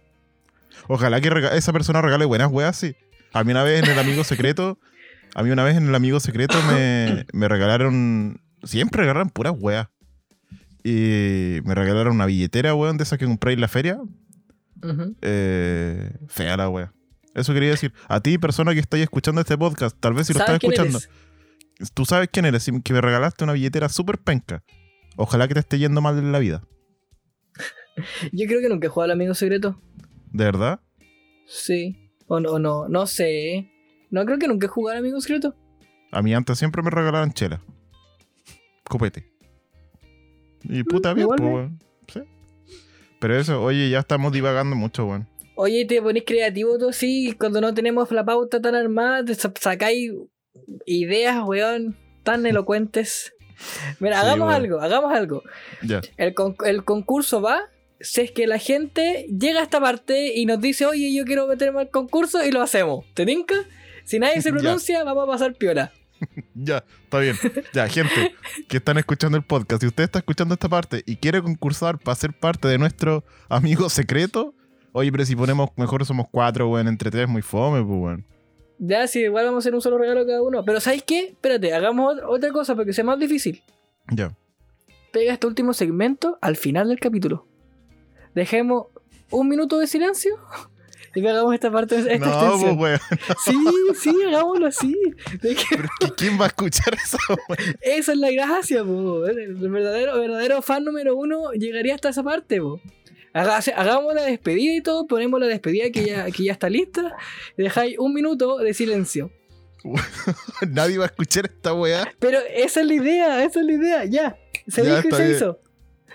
Ojalá que esa persona regale buenas weas, sí. A mí una vez en el amigo secreto, a mí una vez en el amigo secreto me, me regalaron, siempre regalan puras weas. Y me regalaron una billetera, weón, de esas que compré en la feria. Eh, fea la wea. Eso quería decir. A ti, persona que estáis escuchando este podcast, tal vez si lo estás ¿Sabes quién escuchando, eres? tú sabes quién eres, que me regalaste una billetera súper penca. Ojalá que te esté yendo mal en la vida. Yo creo que nunca he jugado al amigo secreto. ¿De verdad? Sí. O no, no, no sé. No creo que nunca he jugado al amigo secreto. A mí antes siempre me regalaban chela. Copete. Y puta Mm, bien, pues, weón. Sí. Pero eso, oye, ya estamos divagando mucho, weón. Oye, te ponés creativo tú así, cuando no tenemos la pauta tan armada, te sa- sacáis ideas, weón, tan elocuentes. Mira, Sí, hagamos weón. algo, hagamos algo. Ya. El, con- el concurso va si es que la gente llega a esta parte y nos dice, oye, yo quiero meterme al concurso y lo hacemos. ¿Te tinca? Si nadie se pronuncia, vamos a pasar piola. Ya, está bien. Ya, gente que están escuchando el podcast, si usted está escuchando esta parte y quiere concursar para ser parte de nuestro amigo secreto, oye, pero si ponemos, mejor somos cuatro, weón, entre tres, muy fome, pues, weón. Ya, si igual vamos a hacer un solo regalo cada uno. Pero ¿sabes qué? Espérate, hagamos ot- otra cosa porque sea más difícil. Ya. Pega este último segmento al final del capítulo. Dejemos un minuto de silencio y que hagamos esta parte, esta No, pues, extensión. weón. Sí, sí, hagámoslo así. Que- Pero ¿quién va a escuchar eso, esa es la gracia, po. El verdadero, verdadero fan número uno llegaría hasta esa parte, po. Haga- Hagamos la despedida y todo, ponemos la despedida que ya, que ya está lista y dejáis un minuto de silencio. Nadie va a escuchar esta weá. Pero esa es la idea, esa es la idea, ya. Se Ya, dijo y se bien. hizo.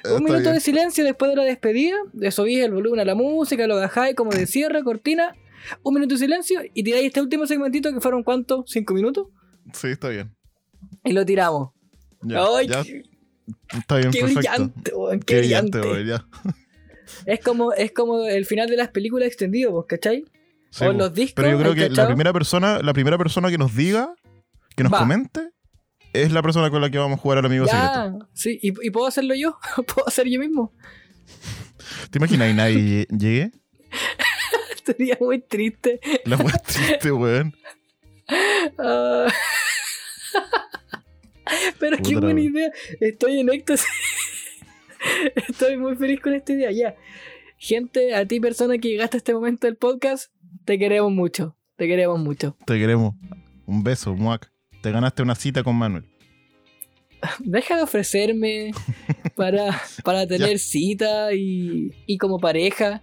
Un minuto bien. de silencio después de la despedida, subís el volumen a la música, lo bajáis como de cierre, cortina, un minuto de silencio y tiráis este último segmentito que fueron cuántos, cinco minutos, Sí, está bien. y lo tiramos. Ya, ¡Ay, ya, está bien, qué perfecto. brillante, qué, Qué brillante, brillante! weón, ya. Es como, es como el final de las películas extendido, ¿vos cachai? Sí, o los discos. Pero yo creo ¿hay que la primera persona, la primera persona que nos diga, que nos Va. comente, es la persona con la que vamos a jugar al amigo secreto. Ya, sí, y, y puedo hacerlo yo, puedo hacer yo mismo. ¿Te imaginas y nadie lle- llegue? Sería muy triste. La weá triste, weón. Ah. Pero qué buena idea. Estoy en éxtasis. Estoy muy feliz con esta idea. Ya. Gente, a ti persona que llegaste a este momento del podcast, te queremos mucho. Te queremos mucho. Te queremos. Un beso, muac. Te ganaste una cita con Manuel. Deja de ofrecerme para, para tener cita y, y como pareja.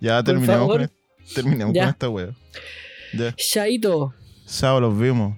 Ya terminamos, con, terminamos Ya. con esta weá. Ya. Chaito. Chao, los vemos.